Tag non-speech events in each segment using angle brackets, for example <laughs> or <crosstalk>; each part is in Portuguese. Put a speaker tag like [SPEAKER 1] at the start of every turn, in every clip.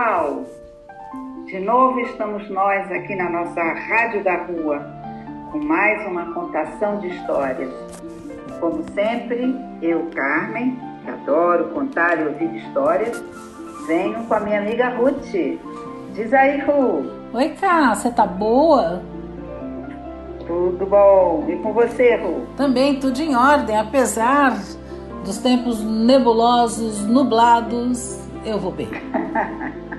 [SPEAKER 1] Pessoal! De novo estamos nós aqui na nossa Rádio da Rua, com mais uma contação de histórias. Como sempre, eu, Carmen, que adoro contar e ouvir histórias, venho com a minha amiga Ruth. Diz aí, Ru.
[SPEAKER 2] Oi, Cá, você tá boa?
[SPEAKER 1] Tudo bom. E com você, Ru?
[SPEAKER 2] Também tudo em ordem, apesar dos tempos nebulosos, nublados, eu vou bem. <laughs>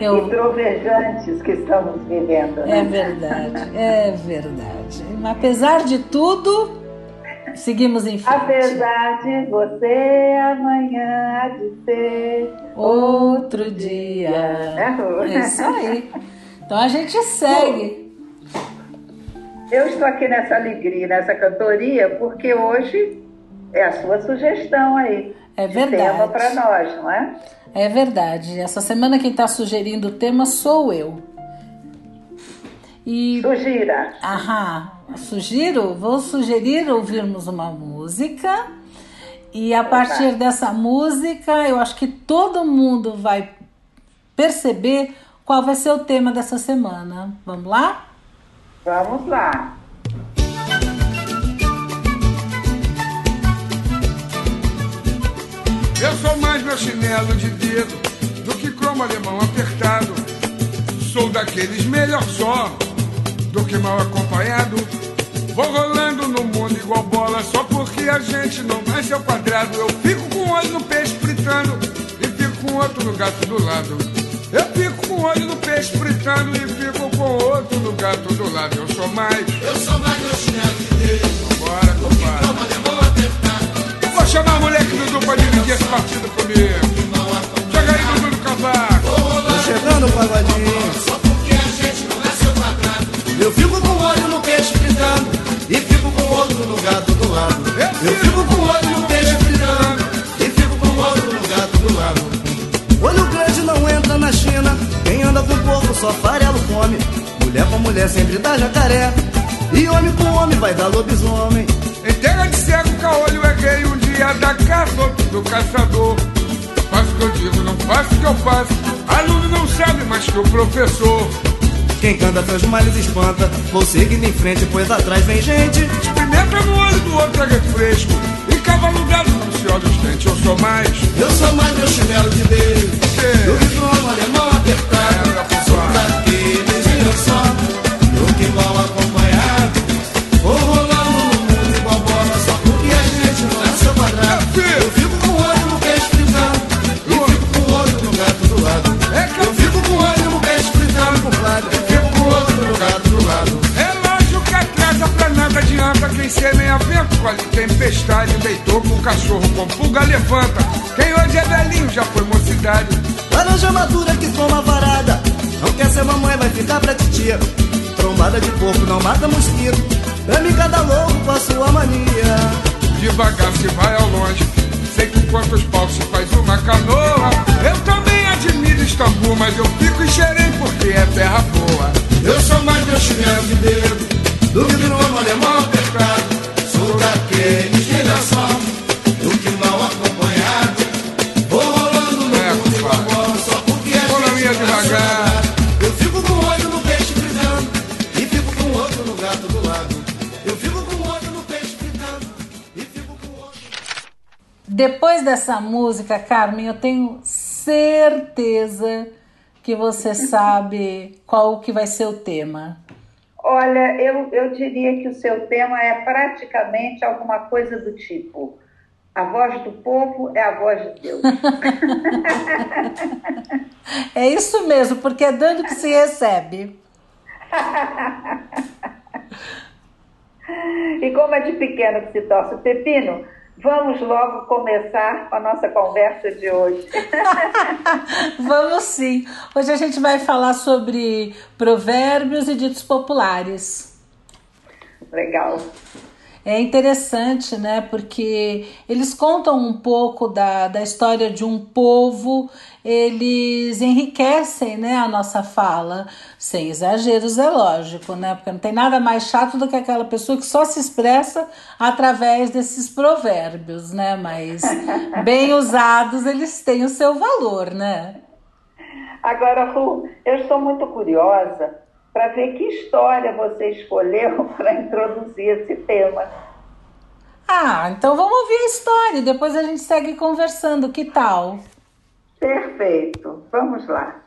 [SPEAKER 1] Eu... E trovejantes que estamos vivendo. Né?
[SPEAKER 2] É verdade, é verdade. Apesar de tudo, Seguimos em frente.
[SPEAKER 1] Apesar de você, amanhã há de ser
[SPEAKER 2] outro dia. É, é isso aí. Então a gente segue.
[SPEAKER 1] Eu estou aqui nessa alegria, nessa cantoria, porque hoje é a sua sugestão aí.
[SPEAKER 2] É verdade.
[SPEAKER 1] tema para nós, não é?
[SPEAKER 2] É verdade. Essa semana quem está sugerindo o tema sou eu.
[SPEAKER 1] E... Sugira.
[SPEAKER 2] Aham. Sugiro, vou sugerir ouvirmos uma música. E a partir dessa música, eu acho que todo mundo vai perceber qual vai ser o tema dessa semana. Vamos lá?
[SPEAKER 1] Vamos lá.
[SPEAKER 3] Meu chinelo de dedo do que cromo alemão apertado. Sou daqueles melhor só do que mal acompanhado. Vou rolando no mundo igual bola, só porque a gente não nasce ao quadrado. Eu fico com um olho no peixe fritando e fico com outro no gato do lado. Eu fico com um olho no peixe fritando e fico com outro no gato do lado. Eu sou mais.
[SPEAKER 4] Eu sou mais chinelo que Deus.
[SPEAKER 3] Bora, compadre. Vou chamar o moleque Dudu pra dividir esse partido comigo. Chega aí, Dudu do Cavaco.
[SPEAKER 4] Tô
[SPEAKER 5] chegando, pagodinho.
[SPEAKER 4] Só porque a gente não nasceu quadrado.
[SPEAKER 5] Eu fico com um olho no peixe fritando e fico com o outro no gato do lado. Eu fico com o olho no peixe fritando e fico com o outro no gato do lado. Olho grande não entra na China, quem anda com porco só farelo come. Mulher com mulher sempre dá jacaré, e homem com homem vai dar lobisomem.
[SPEAKER 3] Em terra de cego, caolho é gay, dia da caça, do caçador. Faço o que eu digo, não faço o que eu faço. Aluno não sabe mais que o professor.
[SPEAKER 5] Quem canta seus males espanta, vou seguindo em frente, pois atrás vem gente.
[SPEAKER 3] Pimenta no olho do outro é refresco. E cavalo gado não se olha os dentes, eu sou mais.
[SPEAKER 5] Eu sou mais meu chinelo de dedo. Do que do alemão apertado.
[SPEAKER 3] É,
[SPEAKER 5] sou daqueles e eu só. Do que mal
[SPEAKER 3] adianta. Quem semeia vento, colhe tempestade. Deitou com o cachorro com pulga, levanta. Quem hoje é velhinho já foi mocidade.
[SPEAKER 5] Laranja madura que toma varada. Não quer ser mamãe, vai ficar pra titia. Trombada de porco não mata mosquito. Ame cada louco com a sua mania.
[SPEAKER 3] Devagar se vai ao longe. Sei com quantos paus se faz uma canoa. Eu também admiro Istambul, mas eu fico em Xerém porque é terra boa.
[SPEAKER 4] Eu sou mais meu chinelo de dedo do que no alemão apertado. Sou daqueles que ainda só do que mal acompanhado. Vou rolando no
[SPEAKER 3] É,
[SPEAKER 4] mundo igual
[SPEAKER 3] compadre.
[SPEAKER 4] bola, só porque a
[SPEAKER 3] Vou na
[SPEAKER 4] gente
[SPEAKER 3] minha
[SPEAKER 4] não nasceu
[SPEAKER 3] devagar.
[SPEAKER 4] quadrado.
[SPEAKER 5] Eu fico com o olho no peixe fritando. E fico com o outro no gato do lado. Eu fico com o olho no peixe fritando. E fico com o outro.
[SPEAKER 2] Depois dessa música, Carmen, eu tenho certeza que você sabe qual que vai ser o tema.
[SPEAKER 1] Olha, eu, eu diria que o seu tema é praticamente alguma coisa do tipo: a voz do povo é a voz de Deus. <laughs>
[SPEAKER 2] É isso mesmo, porque é dando que se recebe. <laughs>
[SPEAKER 1] e como é de pequeno que se torce o pepino, Vamos logo começar com a nossa conversa de hoje. <laughs>
[SPEAKER 2] Vamos sim. Hoje a gente vai falar sobre provérbios e ditos populares.
[SPEAKER 1] Legal.
[SPEAKER 2] É interessante, né? Porque eles contam um pouco da, da história de um povo, eles enriquecem né, a nossa fala, sem exageros, é lógico, né? Porque não tem nada mais chato do que aquela pessoa que só se expressa através desses provérbios, né? Mas <laughs> bem usados, eles têm o seu valor, né?
[SPEAKER 1] Agora, Ru, eu estou muito curiosa para ver que história você escolheu <laughs> para introduzir esse tema.
[SPEAKER 2] Ah, então vamos ouvir a história e depois a gente segue conversando, que tal?
[SPEAKER 1] Perfeito, vamos lá.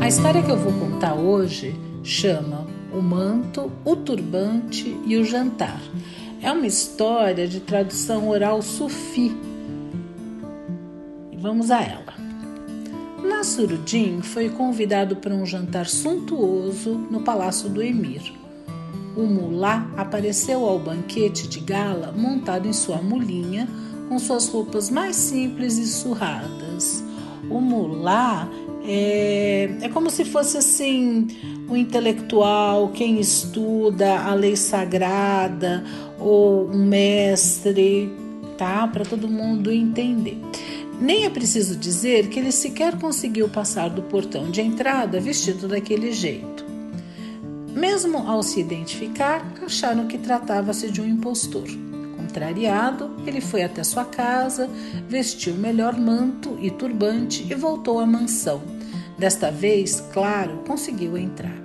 [SPEAKER 2] A história que eu vou contar hoje chama O Manto, o Turbante e o Jantar. É uma história de tradução oral sufi. Vamos a ela. Nasruddin foi convidado para um jantar suntuoso no palácio do emir. O mulá apareceu ao banquete de gala montado em sua mulinha, com suas roupas mais simples e surradas. O mulá é, é como se fosse assim um intelectual, quem estuda a lei sagrada ou um mestre, tá? Para todo mundo entender. Nem é preciso dizer que ele sequer conseguiu passar do portão de entrada vestido daquele jeito. Mesmo ao se identificar, acharam que tratava-se de um impostor. Contrariado, ele foi até sua casa, vestiu o melhor manto e turbante e voltou à mansão. Desta vez, claro, conseguiu entrar.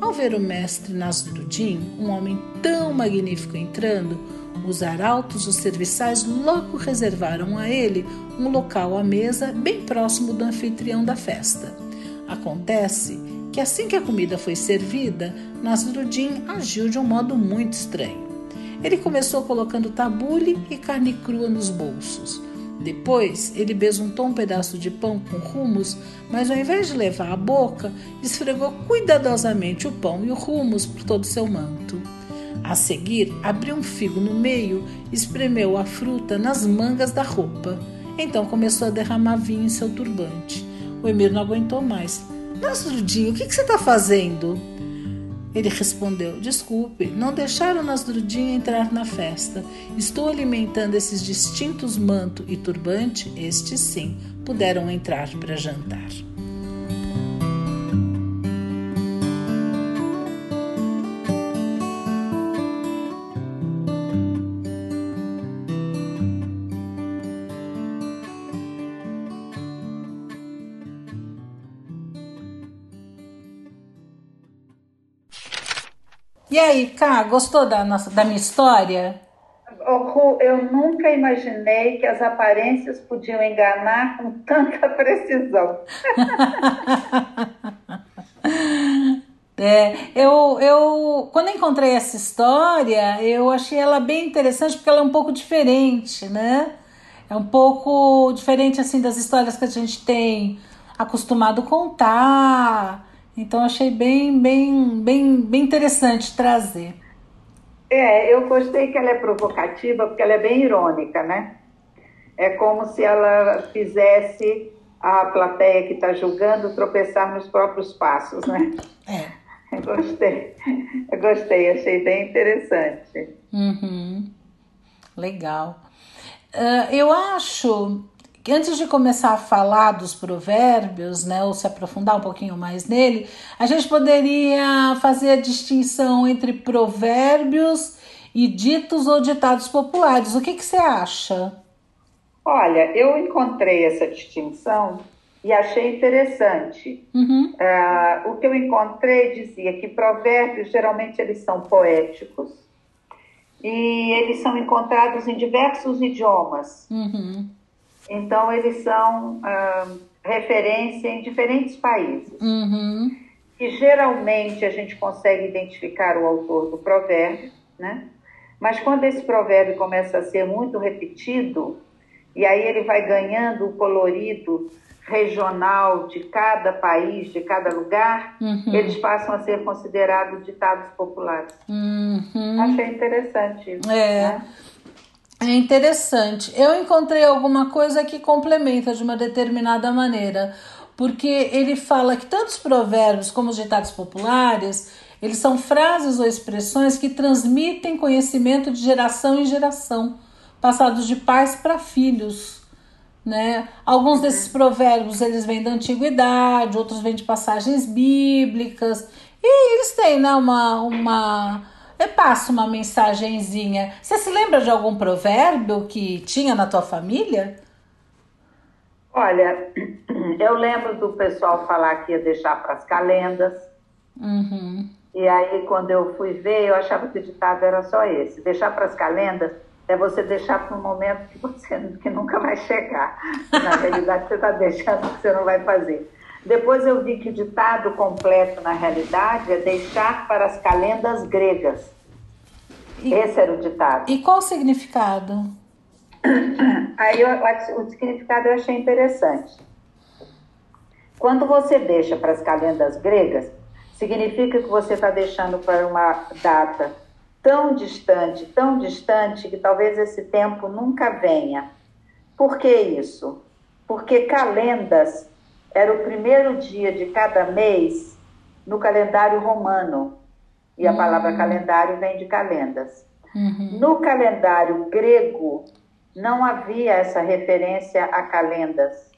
[SPEAKER 2] Ao ver o mestre Nasruddin, um homem tão magnífico entrando, os arautos dos serviçais logo reservaram a ele um local à mesa bem próximo do anfitrião da festa. Acontece que assim que a comida foi servida, Nasruddin agiu de um modo muito estranho. Ele começou colocando tabule e carne crua nos bolsos. Depois, ele besuntou um pedaço de pão com rumos, mas ao invés de levar à boca, esfregou cuidadosamente o pão e o rumos por todo seu manto. A seguir, abriu um figo no meio espremeu a fruta nas mangas da roupa. Então começou a derramar vinho em seu turbante. O emir não aguentou mais. Nasrudinho, o que você está fazendo? Ele respondeu: Desculpe, não deixaram Nasrudinho entrar na festa. Estou alimentando esses distintos manto e turbante, estes sim, puderam entrar para jantar. Aí, Cá, gostou da, nossa, da minha história?
[SPEAKER 1] Eu nunca imaginei que as aparências podiam enganar com tanta precisão. <laughs>
[SPEAKER 2] é, eu, eu, quando encontrei essa história, eu achei ela bem interessante porque ela é um pouco diferente, né? É um pouco diferente assim das histórias que a gente tem acostumado contar. Então achei bem, bem, bem, bem interessante trazer.
[SPEAKER 1] É, eu gostei que ela é provocativa porque ela é bem irônica, né? É como se ela fizesse a plateia que está julgando tropeçar nos próprios passos, né?
[SPEAKER 2] É.
[SPEAKER 1] Eu gostei, eu gostei, achei bem interessante.
[SPEAKER 2] Uhum. Legal. Uh, eu acho antes de começar a falar dos provérbios, né, ou se aprofundar um pouquinho mais nele, a gente poderia fazer a distinção entre provérbios e ditos ou ditados populares. O que, que você acha?
[SPEAKER 1] Olha, eu encontrei essa distinção e achei interessante.
[SPEAKER 2] Uhum.
[SPEAKER 1] Uh, o que eu encontrei dizia que provérbios geralmente eles são poéticos e eles são encontrados em diversos idiomas.
[SPEAKER 2] Uhum.
[SPEAKER 1] Então, eles são ah, referência em diferentes países.
[SPEAKER 2] Uhum.
[SPEAKER 1] E geralmente a gente consegue identificar o autor do provérbio, né? Mas quando esse provérbio começa a ser muito repetido, e aí ele vai ganhando o colorido regional de cada país, de cada lugar, uhum. eles passam a ser considerados ditados populares. Uhum. Achei interessante isso. É. Né?
[SPEAKER 2] É interessante. Eu encontrei alguma coisa que complementa de uma determinada maneira, porque ele fala que tanto os provérbios como os ditados populares, eles são frases ou expressões que transmitem conhecimento de geração em geração, passados de pais para filhos. Né? Alguns desses provérbios eles vêm da antiguidade, outros vêm de passagens bíblicas, e eles têm né, uma, uma eu passo uma mensagenzinha. Você se lembra de algum provérbio que tinha na tua família?
[SPEAKER 1] Olha, <clears throat> eu lembro do pessoal falar que ia deixar para as calendas. Uhum. E aí, quando eu fui ver, eu achava que o ditado era só esse: deixar para as calendas é você deixar para um momento que você que nunca vai chegar. Na realidade, você está deixando que você não vai fazer. Depois eu vi que o ditado completo, na realidade, é deixar para as calendas gregas. E, Esse era o ditado.
[SPEAKER 2] E qual o significado? <coughs>
[SPEAKER 1] Aí eu, o significado eu achei interessante. Quando você deixa para as calendas gregas, significa que você está deixando para uma data tão distante, tão distante, que talvez esse tempo nunca venha. Por que isso? Porque calendas era o primeiro dia de cada mês no calendário romano. E a uhum. palavra calendário vem de calendas. Uhum. No calendário grego, não havia essa referência a calendas.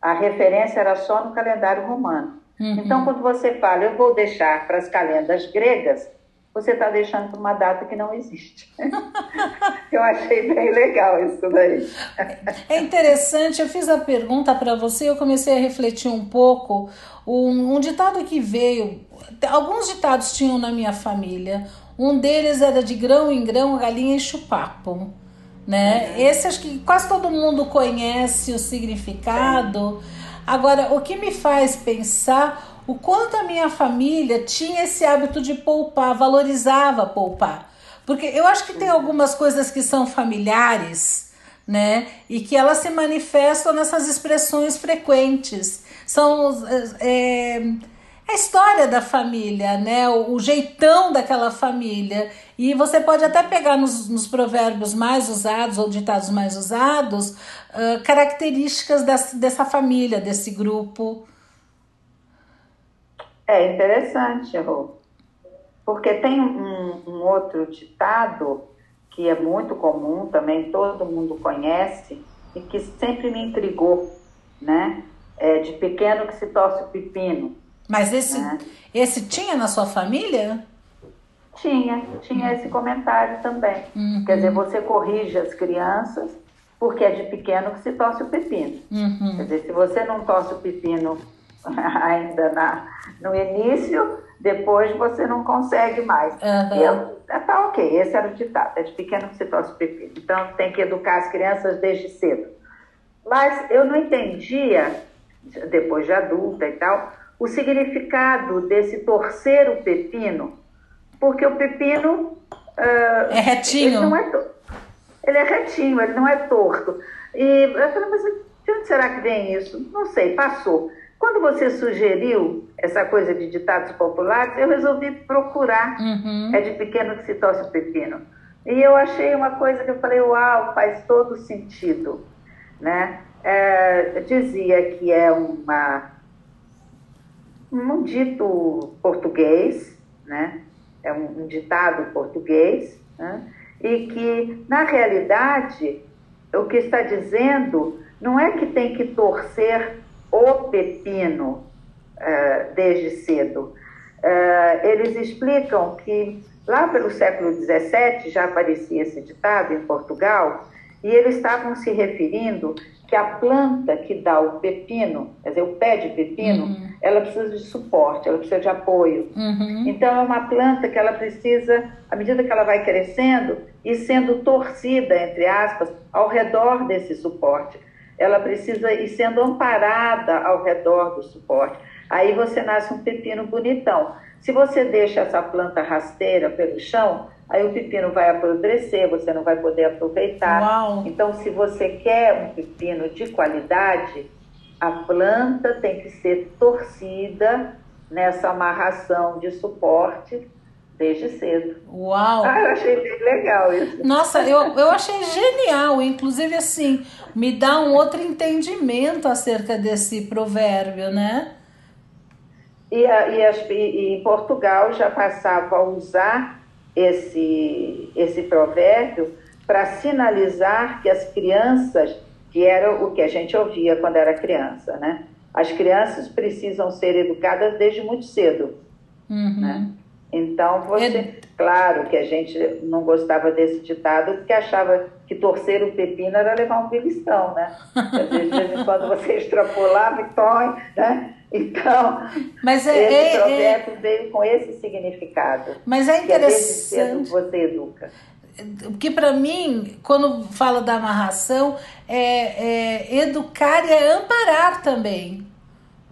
[SPEAKER 1] A referência era só no calendário romano. Uhum. Então, quando você fala, eu vou deixar para as calendas gregas, você está deixando para uma data que não existe. <laughs> eu achei bem legal isso daí.
[SPEAKER 2] é interessante, eu fiz a pergunta para você, eu comecei a refletir um pouco. Um, um ditado que veio, alguns ditados tinham na minha família. Um deles era de grão em grão, a galinha enche o papo. Né? Uhum. Esse acho que quase todo mundo conhece o significado. Agora, o que me faz pensar o quanto a minha família tinha esse hábito de poupar, valorizava poupar. Porque eu acho que tem algumas coisas que são familiares, né? E que elas se manifestam nessas expressões frequentes. São é, é a história da família, né? O, o, jeitão daquela família. E você pode até pegar nos, nos provérbios mais usados ou ditados mais usados uh, características dessa família, desse grupo.
[SPEAKER 1] É interessante, Rô. Porque tem um, um, outro ditado que é muito comum, também todo mundo conhece, e que sempre me intrigou, né? É de pequeno que se torce o pepino.
[SPEAKER 2] Mas esse, né? esse tinha na sua família?
[SPEAKER 1] Tinha, tinha esse comentário também. Uhum. Quer dizer, você corrige as crianças porque é de pequeno que se torce o pepino. Uhum. Quer dizer, se você não torce o pepino <laughs> ainda na, no início, depois você não consegue mais. Uhum. Eu, é, tá ok, esse era o ditado, é de pequeno que se torce pepino. Então tem que educar as crianças desde cedo. Mas eu não entendia, depois de adulta e tal, o significado desse torcer o pepino, porque o pepino.
[SPEAKER 2] Uh, é retinho.
[SPEAKER 1] Ele, não é ele é retinho, ele não é torto. E eu falei, mas de onde será que vem isso? Não sei, passou. Quando você sugeriu essa coisa de ditados populares, eu resolvi procurar. Uhum. É de pequeno que se torce o pepino. E eu achei uma coisa que eu falei, uau, faz todo sentido. Né? É, dizia que é uma, um dito português, né? é um, um ditado português, né? e que, na realidade, o que está dizendo não é que tem que torcer o pepino uh, desde cedo. Uh, eles explicam que lá pelo século XVII já aparecia esse ditado em Portugal e eles estavam se referindo que a planta que dá o pepino, quer dizer, o pé de pepino, uhum. ela precisa de suporte, ela precisa de apoio. Uhum. Então, é uma planta que ela precisa, à medida que ela vai crescendo e sendo torcida, entre aspas, ao redor desse suporte ela precisa ir sendo amparada ao redor do suporte. Aí você nasce um pepino bonitão. Se você deixa essa planta rasteira pelo chão, aí o pepino vai apodrecer, você não vai poder aproveitar.
[SPEAKER 2] Uau.
[SPEAKER 1] Então, se você quer um pepino de qualidade, a planta tem que ser torcida nessa amarração de suporte desde cedo.
[SPEAKER 2] Uau!
[SPEAKER 1] Ah, eu achei bem legal isso.
[SPEAKER 2] Nossa, eu, eu achei genial. Inclusive, assim, me dá um outro entendimento acerca desse provérbio, né?
[SPEAKER 1] E, e, as, e em Portugal já passava a usar esse, esse provérbio para sinalizar que as crianças, que era o que a gente ouvia quando era criança, né? As crianças precisam ser educadas desde muito cedo,
[SPEAKER 2] Uhum.
[SPEAKER 1] né? Então, você,
[SPEAKER 2] É-
[SPEAKER 1] claro que a gente não gostava desse ditado porque achava que torcer o pepino era levar um beliscão, né? <laughs> Às vezes, de vez em quando você extrapolava e põe, né? Então,
[SPEAKER 2] Mas é,
[SPEAKER 1] esse
[SPEAKER 2] é- é-
[SPEAKER 1] provérbio veio com esse significado.
[SPEAKER 2] mas é
[SPEAKER 1] é
[SPEAKER 2] interessante.
[SPEAKER 1] você educa.
[SPEAKER 2] Porque para mim, quando fala da amarração, é, é educar e é amparar também.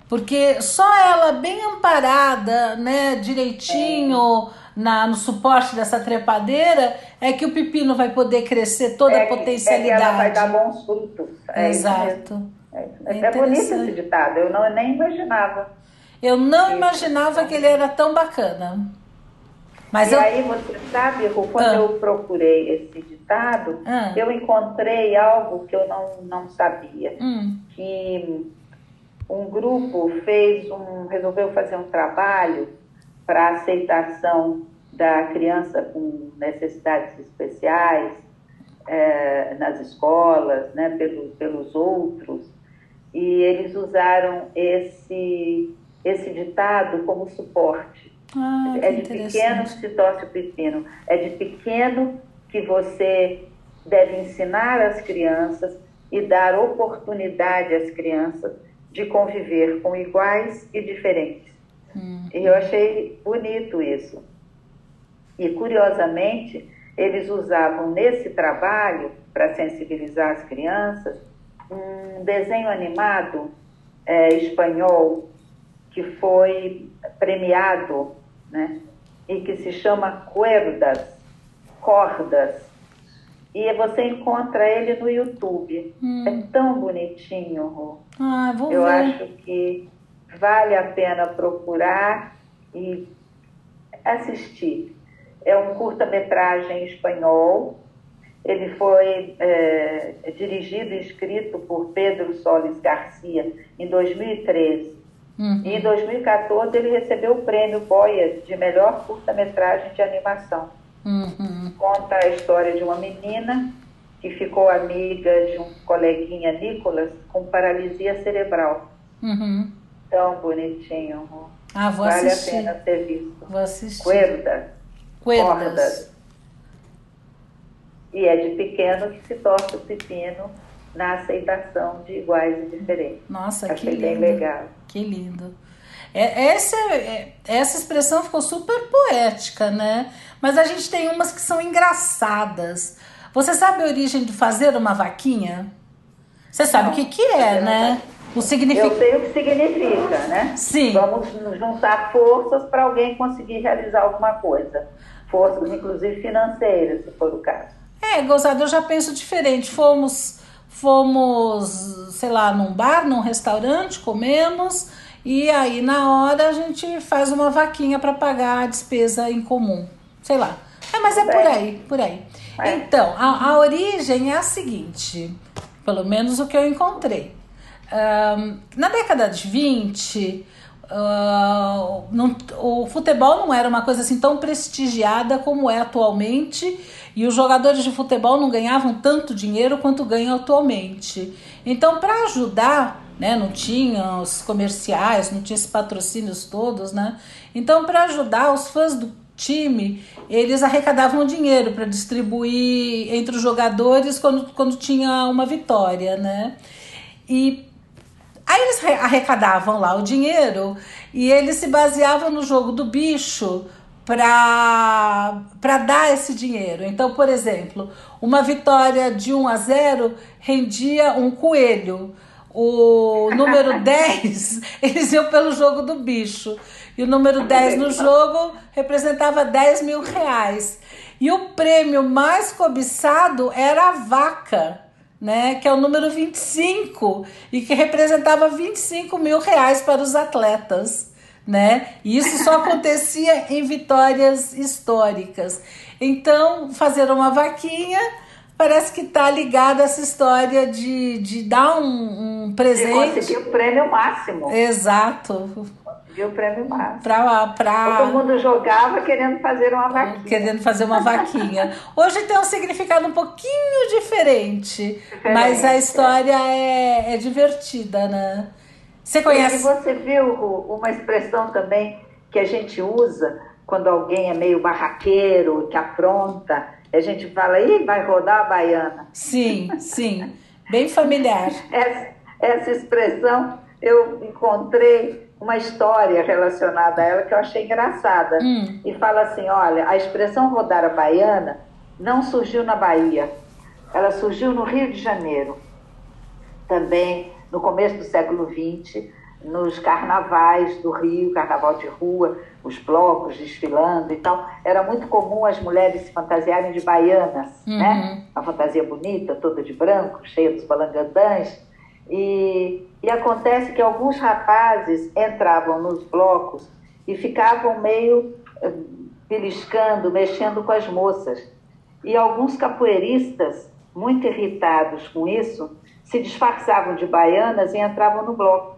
[SPEAKER 2] Porque só ela bem amparada, né, direitinho na, no suporte dessa trepadeira, é que o pepino vai poder crescer toda a
[SPEAKER 1] É que-
[SPEAKER 2] potencialidade.
[SPEAKER 1] É que ela vai dar bons frutos. É isso.
[SPEAKER 2] Exato.
[SPEAKER 1] É, isso
[SPEAKER 2] É.
[SPEAKER 1] É bonito esse ditado, eu não, nem imaginava.
[SPEAKER 2] Eu não imaginava que ele era tão bacana. Mas
[SPEAKER 1] e
[SPEAKER 2] eu.
[SPEAKER 1] aí, você sabe, Ru, quando
[SPEAKER 2] Ah.
[SPEAKER 1] eu procurei esse ditado,
[SPEAKER 2] Ah.
[SPEAKER 1] eu encontrei algo que eu não, não sabia.
[SPEAKER 2] Hum,
[SPEAKER 1] Que um grupo fez um, resolveu fazer um trabalho para aceitação da criança com necessidades especiais eh, nas escolas, né, pelo, pelos outros, e eles usaram esse, esse ditado como suporte.
[SPEAKER 2] ah,
[SPEAKER 1] É de pequeno que se torce o pepino. É de pequeno que você deve ensinar as crianças e dar oportunidade às crianças de conviver com iguais e diferentes.
[SPEAKER 2] Hum.
[SPEAKER 1] E eu achei bonito isso. E curiosamente, eles usavam nesse trabalho, para sensibilizar as crianças, um desenho animado eh, espanhol que foi premiado, né? E que se chama Cuerdas, Cordas. E você encontra ele no YouTube.
[SPEAKER 2] Hum.
[SPEAKER 1] É tão bonitinho, Rô.
[SPEAKER 2] Ah, vou
[SPEAKER 1] Eu
[SPEAKER 2] ver.
[SPEAKER 1] acho que vale a pena procurar e assistir. É um curta-metragem espanhol. Ele foi é, dirigido e escrito por Pedro Solis Garcia em 2013.
[SPEAKER 2] Uhum.
[SPEAKER 1] E em 2014 ele recebeu o prêmio Goya de melhor curta-metragem de animação.
[SPEAKER 2] Uhum.
[SPEAKER 1] Conta a história de uma menina que ficou amiga de um coleguinha Nicolas com paralisia cerebral.
[SPEAKER 2] Uhum.
[SPEAKER 1] Tão bonitinho.
[SPEAKER 2] Ah, vou
[SPEAKER 1] vale
[SPEAKER 2] assistir.
[SPEAKER 1] a pena ser visto.
[SPEAKER 2] Vou assistir.
[SPEAKER 1] Cuerda,
[SPEAKER 2] Cuerdas.
[SPEAKER 1] cordas. E é de pequeno que se torce o pepino na aceitação de iguais e diferentes.
[SPEAKER 2] Nossa, que
[SPEAKER 1] Achei
[SPEAKER 2] lindo.
[SPEAKER 1] bem legal.
[SPEAKER 2] Que lindo. É, essa, é- essa expressão ficou super poética, né? Mas a gente tem umas que são engraçadas. Você sabe a origem de fazer uma vaquinha? Você sabe
[SPEAKER 1] Não,
[SPEAKER 2] o que, que é, né? O
[SPEAKER 1] Eu
[SPEAKER 2] significado.
[SPEAKER 1] sei o que significa, né?
[SPEAKER 2] Sim.
[SPEAKER 1] Vamos nos juntar forças para alguém conseguir realizar alguma coisa. Forças, inclusive financeiras, se for o caso.
[SPEAKER 2] É, gozado, eu já penso diferente. Fomos, fomos, sei lá, num bar, num restaurante, comemos, e aí na hora a gente faz uma vaquinha para pagar a despesa em comum. Sei lá. É, mas é por aí, por aí.
[SPEAKER 1] É.
[SPEAKER 2] Então, a, a origem é a seguinte, pelo menos o que eu encontrei. Ahn, na década de 20, ah, não- o futebol não era uma coisa assim tão prestigiada como é atualmente e os jogadores de futebol não ganhavam tanto dinheiro quanto ganham atualmente. Então, para ajudar, né, não tinha os comerciais, não tinha esses patrocínios todos, né? Então, para ajudar os fãs do time, eles arrecadavam dinheiro para distribuir entre os jogadores quando, quando tinha uma vitória, né? E Aí eles re- arrecadavam lá o dinheiro e eles se baseavam no jogo do bicho para dar esse dinheiro. Então, por exemplo, uma vitória de 1 a 0 rendia um coelho. O número <laughs> 10, eles iam pelo jogo do bicho. E o número 10 no jogo representava 10 mil reais. E o prêmio mais cobiçado era a vaca, né? Que é o número 25 e que representava 25 mil reais para os atletas. Né? E isso só <laughs> acontecia em vitórias históricas. Então, fazer uma vaquinha parece que está ligada essa história de, de dar um, um presente.
[SPEAKER 1] De conseguir o prêmio máximo.
[SPEAKER 2] Exato.
[SPEAKER 1] Viu o prêmio máximo.
[SPEAKER 2] Pra, pra...
[SPEAKER 1] Todo mundo jogava querendo fazer uma vaquinha.
[SPEAKER 2] Querendo fazer uma vaquinha. Hoje tem um significado um pouquinho diferente, diferente mas a história é, é, é divertida, né? Você conhece?
[SPEAKER 1] E você viu uma expressão também que a gente usa quando alguém é meio barraqueiro, que apronta, a gente fala, ih, vai rodar a baiana.
[SPEAKER 2] Sim, sim. Bem familiar.
[SPEAKER 1] essa, essa expressão eu encontrei uma história relacionada a ela que eu achei engraçada. Hum. E fala assim: olha, a expressão rodar a baiana não surgiu na Bahia, ela surgiu no Rio de Janeiro. Também no começo do século XX, nos carnavais do Rio, carnaval de rua, os blocos desfilando e tal, era muito comum as mulheres se fantasiarem de baianas, uhum. né? Uma fantasia bonita, toda de branco, cheia dos balangandãs. E, e acontece que alguns rapazes entravam nos blocos e ficavam meio eh, beliscando, mexendo com as moças. E alguns capoeiristas, muito irritados com isso, se disfarçavam de baianas e entravam no bloco.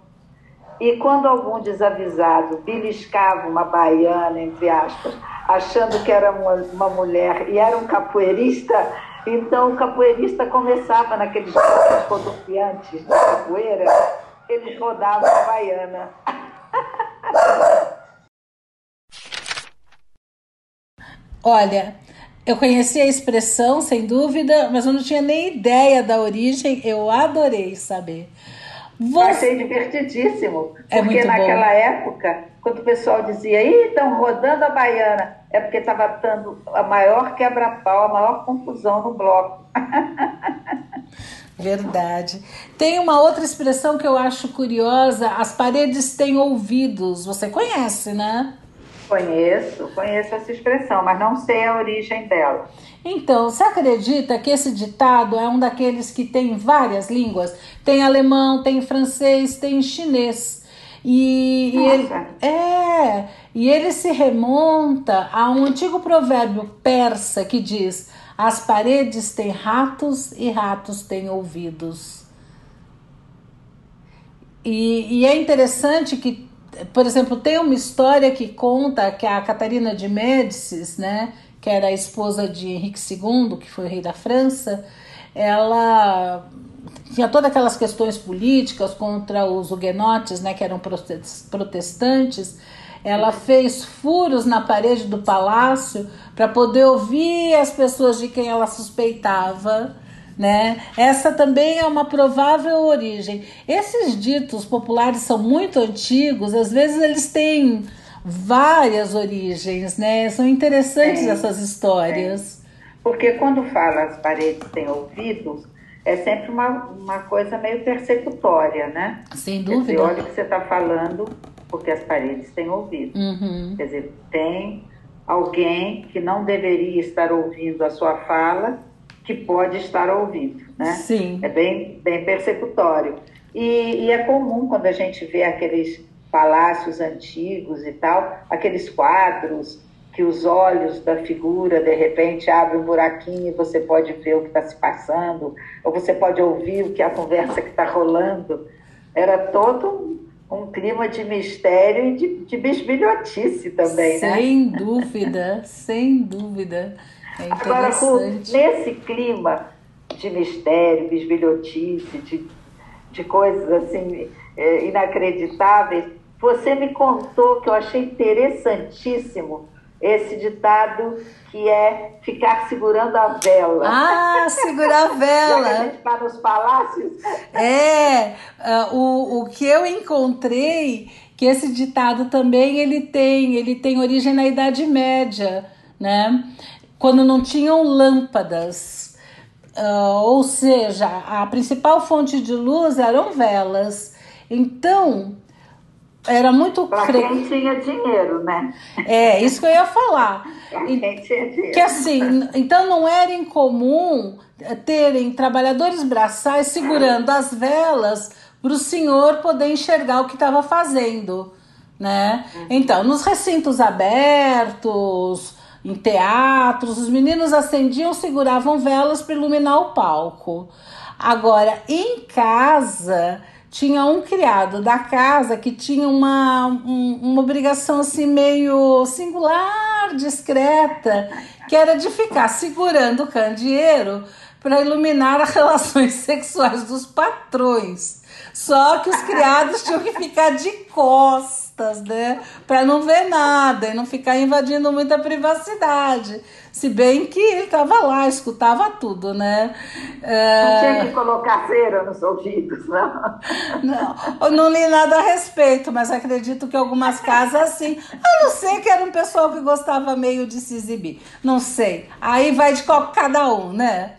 [SPEAKER 1] E quando algum desavisado beliscava uma baiana, entre aspas, achando que era uma, uma mulher e era um capoeirista, então o capoeirista começava naqueles rodopiantes da capoeira, eles rodavam a baiana. <laughs>
[SPEAKER 2] Olha, eu conheci a expressão, sem dúvida, mas eu não tinha nem ideia da origem. Eu adorei saber.
[SPEAKER 1] Você... Achei divertidíssimo. É porque naquela bom. época, quando o pessoal dizia, ih, estão rodando a baiana, é porque estava dando a maior quebra-pau, a maior confusão no bloco. <laughs>
[SPEAKER 2] Verdade. Tem uma outra expressão que eu acho curiosa: as paredes têm ouvidos. Você conhece, né?
[SPEAKER 1] Conheço, conheço essa expressão, mas não sei a origem dela.
[SPEAKER 2] Então, você acredita que esse ditado é um daqueles que tem várias línguas? Tem alemão, tem francês, tem chinês. E, e ele, é, e ele se remonta a um antigo provérbio persa que diz: as paredes têm ratos e ratos têm ouvidos. E, e é interessante que por exemplo, tem uma história que conta que a Catarina de Médicis, né, que era a esposa de Henrique II, que foi rei da França, ela tinha todas aquelas questões políticas contra os huguenotes, né, que eram protestantes. Ela fez furos na parede do palácio para poder ouvir as pessoas de quem ela suspeitava né? Essa também é uma provável origem. Esses ditos populares são muito antigos, às vezes eles têm várias origens, né? São interessantes essas histórias.
[SPEAKER 1] Porque quando fala as paredes têm ouvidos, é sempre uma, uma coisa meio persecutória, né?
[SPEAKER 2] Sem dúvida.
[SPEAKER 1] Dizer, olha o que você está falando, porque as paredes têm ouvido.
[SPEAKER 2] Uhum.
[SPEAKER 1] Quer dizer, tem alguém que não deveria estar ouvindo a sua fala que pode estar ouvindo, né?
[SPEAKER 2] Sim.
[SPEAKER 1] É bem, bem persecutório. E, e, é comum quando a gente vê aqueles palácios antigos e tal, aqueles quadros que os olhos da figura de repente abrem um buraquinho e você pode ver o que está se passando, ou você pode ouvir o que é a conversa que está rolando. Era todo um, clima de mistério e de, de bisbilhotice também,
[SPEAKER 2] sem
[SPEAKER 1] né?
[SPEAKER 2] Sem dúvida, sem dúvida. É
[SPEAKER 1] Agora, nesse clima de mistério, bisbilhotice, de, de coisas assim é, inacreditáveis, você me contou que eu achei interessantíssimo esse ditado que é ficar segurando a vela.
[SPEAKER 2] Ah, segurar a <laughs> vela.
[SPEAKER 1] a gente está nos palácios.
[SPEAKER 2] É, uh, o, o que eu encontrei, que esse ditado também ele tem, ele tem origem na Idade Média, né? quando não tinham lâmpadas. Uh, ou seja, a principal fonte de luz eram velas. Então, era muito
[SPEAKER 1] Para
[SPEAKER 2] fre-
[SPEAKER 1] quem tinha dinheiro, né?
[SPEAKER 2] É, isso que eu ia falar. <laughs> E-
[SPEAKER 1] quem tinha dinheiro.
[SPEAKER 2] Que assim, então não era incomum eh, terem trabalhadores braçais segurando as velas para o senhor poder enxergar o que estava fazendo, né? Então, nos recintos abertos, em teatros, os meninos acendiam, seguravam velas para iluminar o palco. Agora, em casa, tinha um criado da casa que tinha uma, um- uma obrigação assim meio singular, discreta, que era de ficar segurando o candeeiro para iluminar as <laughs> relações sexuais dos patrões. Só que os criados tinham que ficar de costas, né? Para não ver nada e não ficar invadindo muita privacidade. Se bem que ele estava lá, escutava tudo, né?
[SPEAKER 1] Não
[SPEAKER 2] É,
[SPEAKER 1] tinha que colocar cera nos ouvidos, não.
[SPEAKER 2] não, eu não li nada a respeito, mas acredito que algumas casas sim. A não ser que era um pessoal que gostava meio de se exibir. Não sei. Aí vai de cada um, né?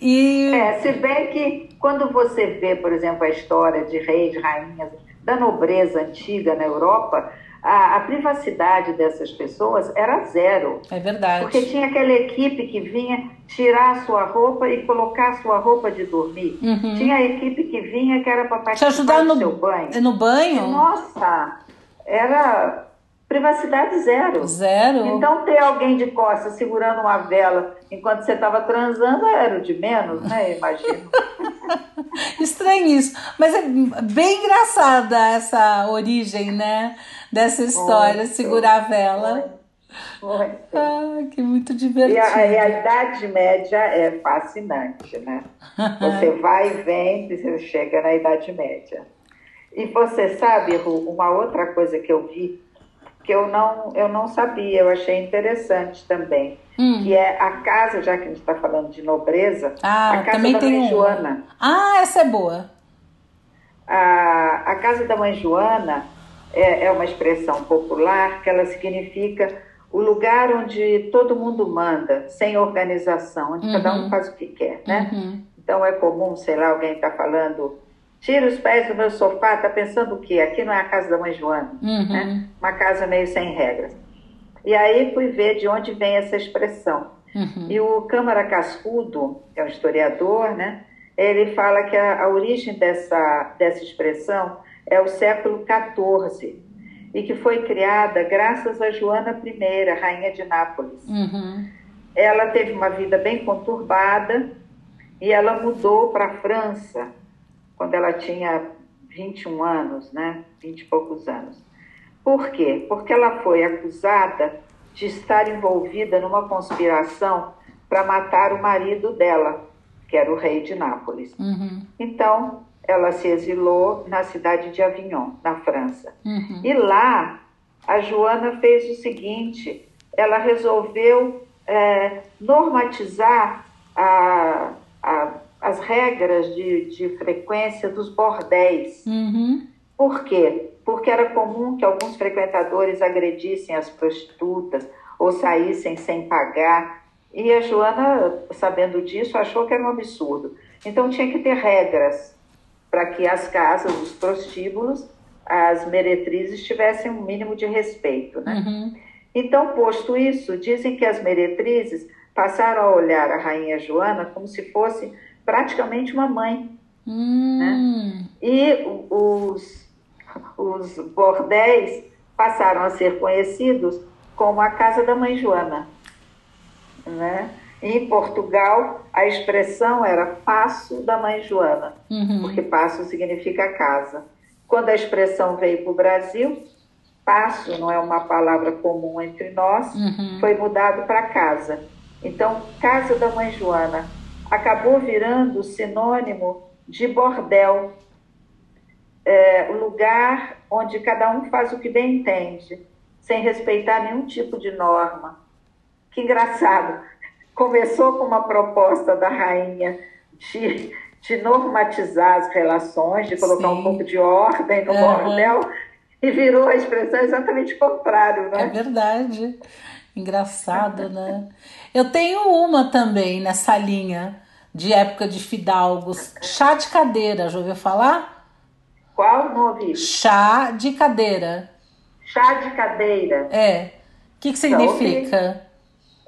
[SPEAKER 2] E.
[SPEAKER 1] É, se bem que quando você vê, por exemplo, a história de reis, rainhas, da nobreza antiga na Europa, a, a privacidade dessas pessoas era zero.
[SPEAKER 2] É verdade.
[SPEAKER 1] Porque tinha aquela equipe que vinha tirar a sua roupa e colocar a sua roupa de dormir.
[SPEAKER 2] Uhum.
[SPEAKER 1] Tinha a equipe que vinha que era para
[SPEAKER 2] Te
[SPEAKER 1] participar
[SPEAKER 2] ajudar
[SPEAKER 1] do
[SPEAKER 2] no,
[SPEAKER 1] seu banho.
[SPEAKER 2] no banho?
[SPEAKER 1] Nossa, era privacidade zero.
[SPEAKER 2] Zero.
[SPEAKER 1] Então, ter alguém de costas segurando uma vela enquanto você estava transando era o de menos, né? Imagino. <laughs>
[SPEAKER 2] Estranho isso. Mas é bem engraçada essa origem, né? Dessa história,
[SPEAKER 1] Muito.
[SPEAKER 2] segurar a vela.
[SPEAKER 1] Muito.
[SPEAKER 2] Ah, que muito
[SPEAKER 1] E
[SPEAKER 2] divertido.
[SPEAKER 1] a, e a Idade Média é fascinante, né? Você <laughs> vai e vem e você chega na Idade Média. E você sabe, Ru, uma outra coisa que eu vi, que eu não, eu não sabia, eu achei interessante também,
[SPEAKER 2] Hum.
[SPEAKER 1] que é a casa, já que a gente está falando de nobreza,
[SPEAKER 2] Ah,
[SPEAKER 1] a casa
[SPEAKER 2] também
[SPEAKER 1] da
[SPEAKER 2] tem
[SPEAKER 1] mãe
[SPEAKER 2] um.
[SPEAKER 1] Joana.
[SPEAKER 2] Ah, essa é boa.
[SPEAKER 1] A, a casa da mãe Joana é, é uma expressão popular que ela significa o lugar onde todo mundo manda, sem organização, onde cada um faz o que quer, né?
[SPEAKER 2] Uhum.
[SPEAKER 1] Então é comum, sei lá, alguém está falando, tira os pés do meu sofá, tá pensando o quê? Aqui não é a casa da mãe Joana,
[SPEAKER 2] Uhum.
[SPEAKER 1] né? Uma casa meio sem regras. E aí fui ver de onde vem essa expressão.
[SPEAKER 2] Uhum.
[SPEAKER 1] E o Câmara Cascudo, que é um historiador, né? Ele fala que a, a origem dessa, dessa expressão é o século XIV e que foi criada graças a Joana I, rainha de Nápoles.
[SPEAKER 2] Uhum.
[SPEAKER 1] Ela teve uma vida bem conturbada e ela mudou para a França quando ela tinha 21 anos, né? 20 e poucos anos. Por quê? Porque ela foi acusada de estar envolvida numa conspiração para matar o marido dela, que era o rei de Nápoles.
[SPEAKER 2] Uhum.
[SPEAKER 1] Então, ela se exilou na cidade de Avignon, na França.
[SPEAKER 2] Uhum.
[SPEAKER 1] E lá, a Joana fez o seguinte: ela resolveu é, normatizar a- a- as regras de, de frequência dos bordéis.
[SPEAKER 2] Uhum.
[SPEAKER 1] Por quê? Porque era comum que alguns frequentadores agredissem as prostitutas ou saíssem sem pagar. E a Joana, sabendo disso, achou que era um absurdo. Então tinha que ter regras para que as casas, os prostíbulos, as meretrizes tivessem um mínimo de respeito. Né?
[SPEAKER 2] Uhum.
[SPEAKER 1] Então, posto isso, dizem que as meretrizes passaram a olhar a rainha Joana como se fosse praticamente uma mãe.
[SPEAKER 2] Hum.
[SPEAKER 1] E o- os, os bordéis passaram a ser conhecidos como a Casa da Mãe Joana. Né? Em Portugal, a expressão era Passo da Mãe Joana,
[SPEAKER 2] Uhum.
[SPEAKER 1] porque passo significa casa. Quando a expressão veio para o Brasil, passo não é uma palavra comum entre nós,
[SPEAKER 2] Uhum.
[SPEAKER 1] foi mudado para casa. Então, Casa da Mãe Joana acabou virando sinônimo de bordel, é, lugar onde cada um faz o que bem entende, sem respeitar nenhum tipo de norma. Que engraçado! Começou com uma proposta da rainha de, de normatizar as relações, de colocar
[SPEAKER 2] Sim.
[SPEAKER 1] um pouco de ordem no
[SPEAKER 2] Aham.
[SPEAKER 1] bordel, e virou a expressão exatamente contrário,
[SPEAKER 2] É
[SPEAKER 1] né?
[SPEAKER 2] verdade. Engraçado, né? Eu tenho uma também nessa linha de época de fidalgos. Chá de cadeira, já ouviu falar?
[SPEAKER 1] Qual não ouvi?
[SPEAKER 2] Chá de cadeira.
[SPEAKER 1] Chá de cadeira.
[SPEAKER 2] É. O que, que significa?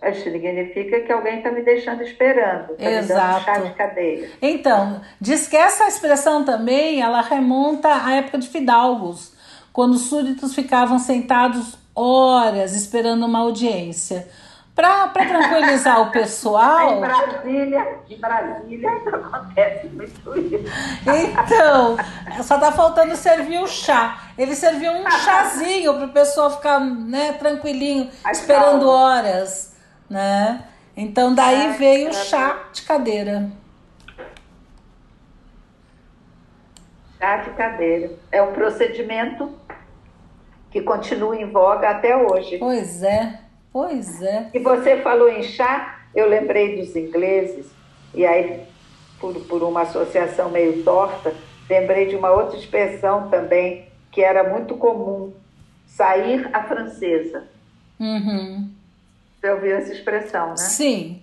[SPEAKER 1] Que significa que alguém está me deixando esperando. Tá
[SPEAKER 2] Exato.
[SPEAKER 1] Me dando chá de cadeira.
[SPEAKER 2] Então, diz que essa expressão também, ela remonta à época de fidalgos, quando os súditos ficavam sentados horas esperando uma audiência. Para tranquilizar o pessoal.
[SPEAKER 1] Em Brasília, em Brasília acontece muito isso.
[SPEAKER 2] Então, só tá faltando servir o chá. Ele serviu um chazinho para o pessoal ficar né, tranquilinho, esperando horas. Né? Então, daí veio o chá de cadeira.
[SPEAKER 1] Chá de cadeira. É um procedimento que continua em voga até hoje.
[SPEAKER 2] Pois é. Pois é.
[SPEAKER 1] E você falou em chá, eu lembrei dos ingleses, e aí, por, por uma associação meio torta, lembrei de uma outra expressão também, que era muito comum, sair a francesa.
[SPEAKER 2] Uhum.
[SPEAKER 1] Você ouviu essa expressão, né?
[SPEAKER 2] Sim.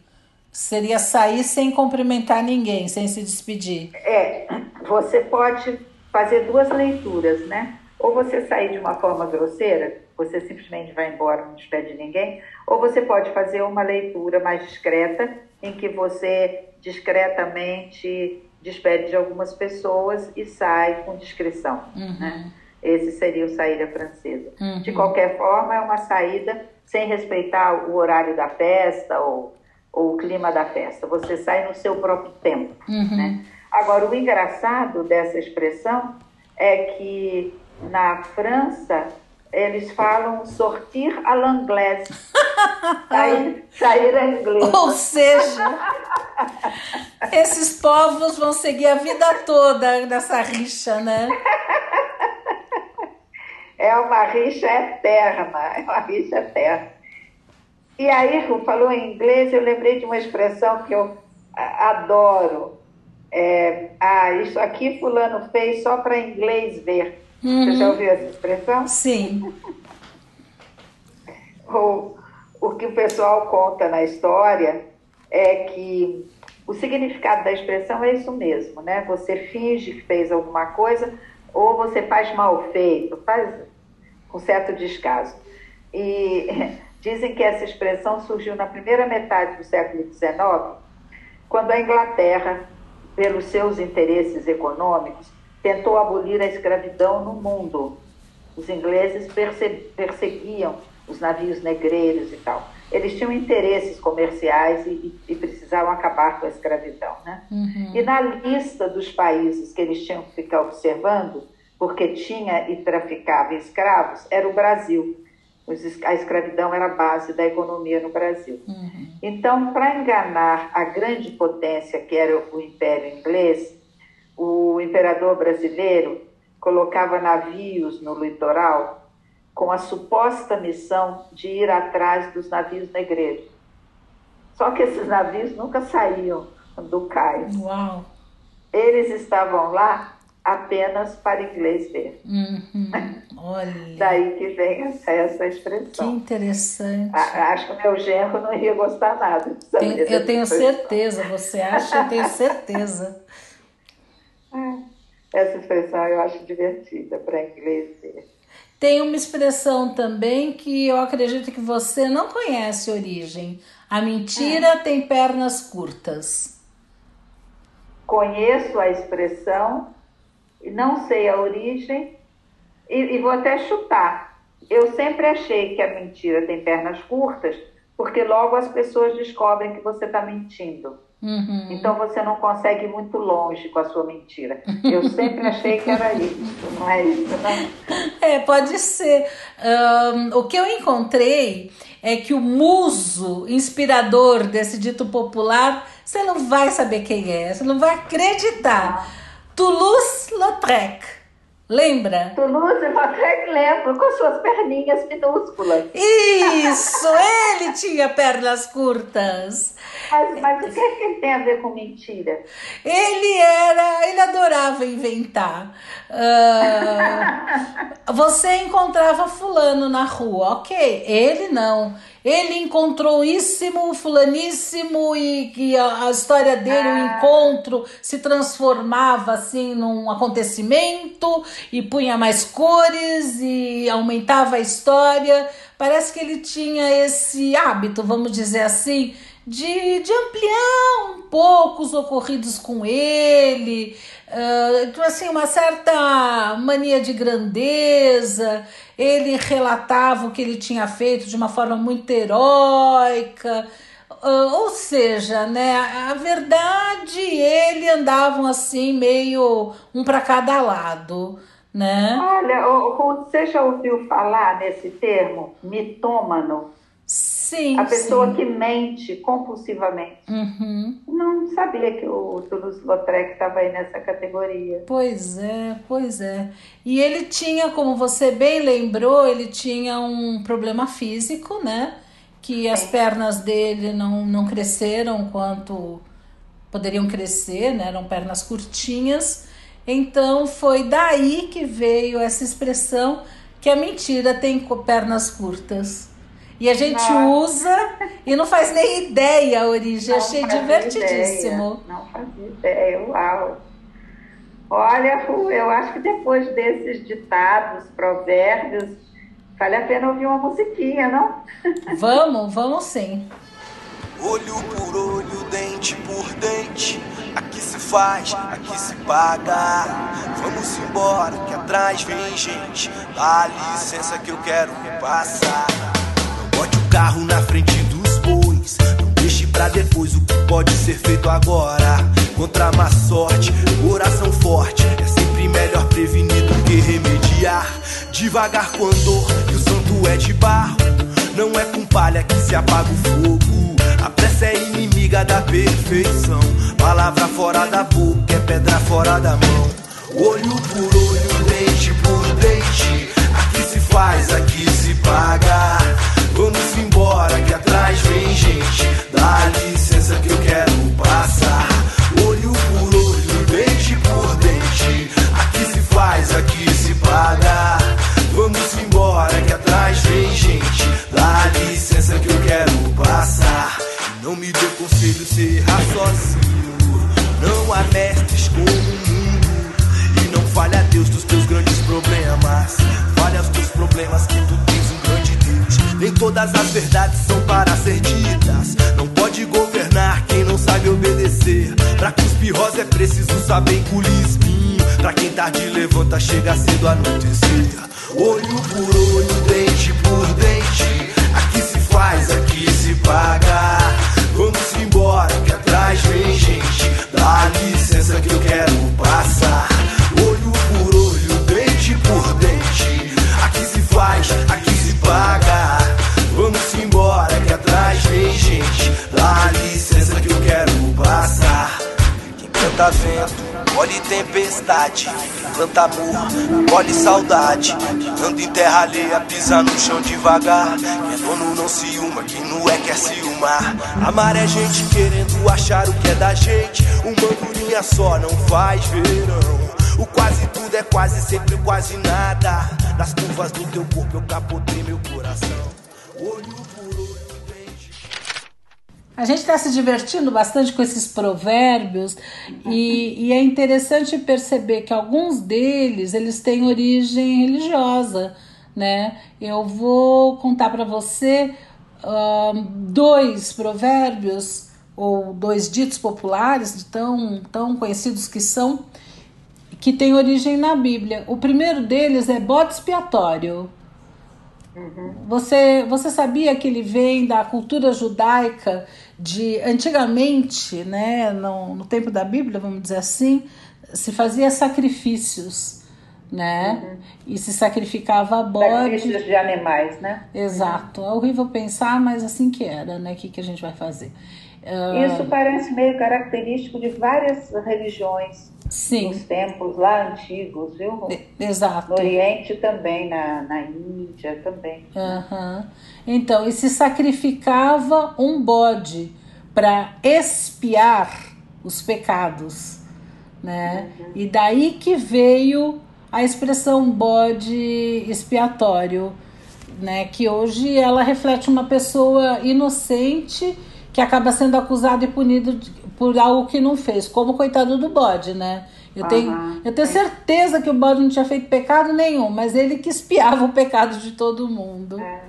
[SPEAKER 2] Seria sair sem cumprimentar ninguém, sem se despedir.
[SPEAKER 1] É, você pode fazer duas leituras, né? Ou você sair de uma forma grosseira, você simplesmente vai embora, não despede ninguém, ou você pode fazer uma leitura mais discreta, em que você discretamente despede de algumas pessoas e sai com discrição.
[SPEAKER 2] Uhum.
[SPEAKER 1] Né? Esse seria o saída francesa.
[SPEAKER 2] Uhum.
[SPEAKER 1] De qualquer forma, é uma saída sem respeitar o horário da festa ou, ou o clima da festa. Você sai no seu próprio tempo.
[SPEAKER 2] Uhum.
[SPEAKER 1] Né? Agora, o engraçado dessa expressão é que na França eles falam sortir à l'anglaise. sair, sair a inglês.
[SPEAKER 2] Ou seja, esses povos vão seguir a vida toda nessa rixa, né?
[SPEAKER 1] É uma rixa eterna, é uma rixa eterna. E aí, falou em inglês, eu lembrei de uma expressão que eu adoro. É, ah, isso aqui fulano fez só para inglês ver.
[SPEAKER 2] Uhum.
[SPEAKER 1] Você já ouviu essa expressão?
[SPEAKER 2] Sim.
[SPEAKER 1] O, o que o pessoal conta na história é que o significado da expressão é isso mesmo, né? Você finge que fez alguma coisa ou você faz mal feito, faz com certo descaso. E <laughs> dizem que essa expressão surgiu na primeira metade do século XIX, quando a Inglaterra, pelos seus interesses econômicos, tentou abolir a escravidão no mundo. Os ingleses perseguiam os navios negreiros e tal. Eles tinham interesses comerciais e, e precisavam acabar com a escravidão. Né?
[SPEAKER 2] Uhum.
[SPEAKER 1] E na lista dos países que eles tinham que ficar observando, porque tinha e traficava escravos, era o Brasil. A escravidão era a base da economia no Brasil.
[SPEAKER 2] Uhum.
[SPEAKER 1] Então, para enganar a grande potência que era o Império Inglês, o imperador brasileiro colocava navios no litoral com a suposta missão de ir atrás dos navios negreiros. Só que esses navios nunca saíam do cais.
[SPEAKER 2] Uau.
[SPEAKER 1] Eles estavam lá apenas para inglês ver.
[SPEAKER 2] Uhum. <laughs> Olha.
[SPEAKER 1] Daí que vem essa, essa expressão.
[SPEAKER 2] Que interessante.
[SPEAKER 1] A, acho que o meu genro não ia gostar nada.
[SPEAKER 2] Tem, eu tenho expressão. certeza, você acha? Eu tenho certeza. <laughs>
[SPEAKER 1] Essa expressão eu acho divertida para inglês.
[SPEAKER 2] Tem uma expressão também que eu acredito que você não conhece origem. A mentira é. tem pernas curtas.
[SPEAKER 1] Conheço a expressão, não sei a origem e, e vou até chutar. Eu sempre achei que a mentira tem pernas curtas, porque logo as pessoas descobrem que você está mentindo.
[SPEAKER 2] Uhum.
[SPEAKER 1] Então você não consegue ir muito longe com a sua mentira. Eu sempre achei que era isso, não é isso, né?
[SPEAKER 2] É, pode ser. Um, o que eu encontrei é que o muso inspirador desse dito popular, você não vai saber quem é, você não vai acreditar. Toulouse-Lautrec. Lembra?
[SPEAKER 1] Toulouse-Lautrec lembro, com suas perninhas minúsculas.
[SPEAKER 2] Isso, ele tinha pernas curtas.
[SPEAKER 1] Mas, mas o que, é que ele tem a ver com mentira?
[SPEAKER 2] Ele era, ele adorava inventar. Uh, <laughs> você encontrava fulano na rua, ok? Ele não. Ele encontrou íssimo, fulaníssimo e que a, a história dele, ah. o encontro se transformava assim num acontecimento e punha mais cores e aumentava a história. Parece que ele tinha esse hábito, vamos dizer assim, de, de ampliar um pouco os ocorridos com ele, uh, assim, uma certa mania de grandeza. Ele relatava o que ele tinha feito de uma forma muito heróica. Uh, ou seja, né, a verdade ele andavam assim meio um para cada lado, né?
[SPEAKER 1] Olha, você já ouviu falar nesse termo mitômano?
[SPEAKER 2] Sim.
[SPEAKER 1] A pessoa
[SPEAKER 2] sim.
[SPEAKER 1] que mente compulsivamente.
[SPEAKER 2] Uhum.
[SPEAKER 1] Não sabia que o Toulouse-Lautrec estava aí nessa categoria.
[SPEAKER 2] Pois é, pois é. E ele tinha, como você bem lembrou, ele tinha um problema físico, né? Que as pernas dele não, não cresceram quanto poderiam crescer, né? Eram pernas curtinhas. Então foi daí que veio essa expressão que a mentira tem pernas curtas. E a gente Nossa. usa e não faz nem ideia a origem. Não Achei divertidíssimo.
[SPEAKER 1] Ideia. Não fazia ideia, uau. Olha, eu acho que depois desses ditados, provérbios, vale a pena ouvir uma musiquinha, não? <laughs>
[SPEAKER 2] Vamos, vamos sim.
[SPEAKER 6] Olho por olho, dente por dente. Aqui se faz, aqui se paga. Vamos embora, que atrás vem gente. Dá licença que eu quero passar carro na frente dos bois. Não deixe pra depois o que pode ser feito agora. Contra a má sorte, coração forte. É sempre melhor prevenir do que remediar. Devagar com andor, e o santo é de barro. Não é com palha que se apaga o fogo. A pressa é inimiga da perfeição. Palavra fora da boca é pedra fora da mão. Olho por olho, dente por dente. Aqui se faz, aqui se paga. Vamos embora que atrás vem gente. Dá licença que eu quero passar. Olho por olho, dente por dente. Aqui se faz, aqui se paga. Vamos embora que atrás vem gente. Dá licença que eu quero passar. Não me dê conselho ser sozinho. Não há mestres como o mundo. E não fale a Deus dos teus grandes problemas. Fale aos teus problemas que tu todas as verdades são para ser ditas. Não pode governar quem não sabe obedecer. Pra cuspir rosa é preciso saber engolir. Pra quem tarde levanta, chega cedo anoitecer. Olho por olho, dente por dente. Aqui se faz, aqui se paga. Vamos embora, que atrás vem gente. Dá licença que eu quero passar. Que vem gente. Dá licença que eu quero passar. Quem canta vento, colhe tempestade. Planta amor, colhe saudade. Anda em terra alheia, pisa no chão devagar. Quem é dono não se uma, quem não é quer se umar. Amar é gente querendo achar o que é da gente. Uma andorinha só não faz verão. O quase tudo é quase sempre quase nada. Nas curvas do teu corpo eu capotei meu coração.
[SPEAKER 2] A gente está se divertindo bastante com esses provérbios e, e, é interessante perceber que alguns deles eles têm origem religiosa, né? Eu vou contar para você uh, dois provérbios ou dois ditos populares tão, tão conhecidos que são que têm origem na Bíblia. O primeiro deles é bode expiatório. Uhum. Você, você sabia que ele vem da cultura judaica de antigamente, né, no, no tempo da Bíblia, vamos dizer assim, se fazia sacrifícios, né? Uhum. E se sacrificava bode.
[SPEAKER 1] Sacrifícios de animais, né?
[SPEAKER 2] Exato. É horrível pensar, mas assim que era, né? O que, que a gente vai fazer?
[SPEAKER 1] Uh... Isso parece meio característico de várias religiões
[SPEAKER 2] Sim.
[SPEAKER 1] nos tempos lá antigos, viu?
[SPEAKER 2] Exato.
[SPEAKER 1] No Oriente também, na, na Índia também.
[SPEAKER 2] Uhum. Então, e se sacrificava um bode para expiar os pecados, né? Uhum. E daí que veio a expressão bode expiatório. né? Que hoje ela reflete uma pessoa inocente que acaba sendo acusado e punido por algo que não fez, como coitado do bode, né? Eu tenho, uhum. eu tenho certeza que o bode não tinha feito pecado nenhum, mas ele que espiava o pecado de todo mundo.
[SPEAKER 1] É.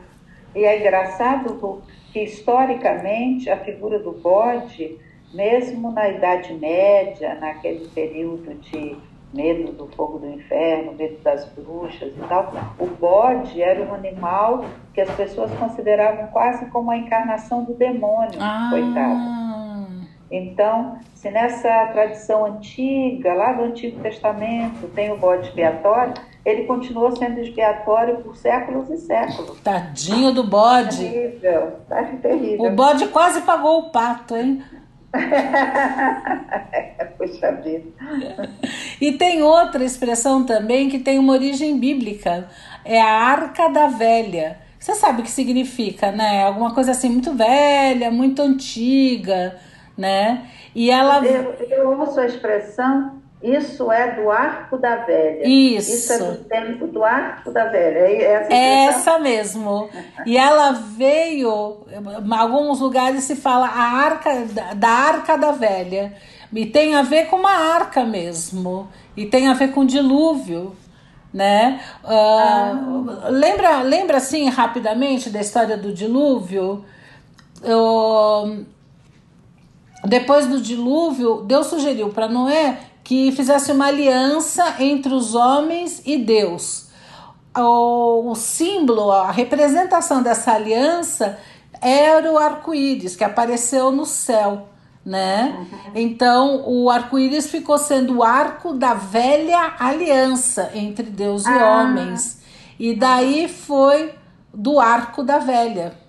[SPEAKER 1] E é engraçado que, historicamente, a figura do bode, mesmo na Idade Média, naquele período de medo do fogo do inferno, medo das bruxas e tal, o bode era um animal que as pessoas consideravam quase como a encarnação do demônio, ah. coitado. Então, se nessa tradição antiga, lá do Antigo Testamento, tem o bode expiatório, ele continuou sendo expiatório por séculos e séculos.
[SPEAKER 2] Tadinho do bode.
[SPEAKER 1] Terrível, tá terrível.
[SPEAKER 2] O bode quase pagou o pato, hein? <laughs>
[SPEAKER 1] Puxa vida.
[SPEAKER 2] E tem outra expressão também que tem uma origem bíblica. É a arca da velha. Você sabe o que significa, né? Alguma coisa assim muito velha, muito antiga né? E ela.
[SPEAKER 1] Eu, eu ouço a expressão isso é do arco da velha.
[SPEAKER 2] Isso.
[SPEAKER 1] Isso é do tempo do arco da velha. É essa,
[SPEAKER 2] é essa mesmo. E ela veio, em alguns lugares se fala a arca da arca da velha. E tem a ver com uma arca mesmo. E tem a ver com dilúvio. Né? Uh, ah. lembra, lembra assim rapidamente da história do dilúvio? Uh, depois do dilúvio, Deus sugeriu para Noé que fizesse uma aliança entre os homens e Deus. O, símbolo, a representação dessa aliança era o arco-íris que apareceu no céu, né? Uhum. Então, o arco-íris ficou sendo o arco da velha aliança entre Deus e ah. homens. E daí foi do arco da velha.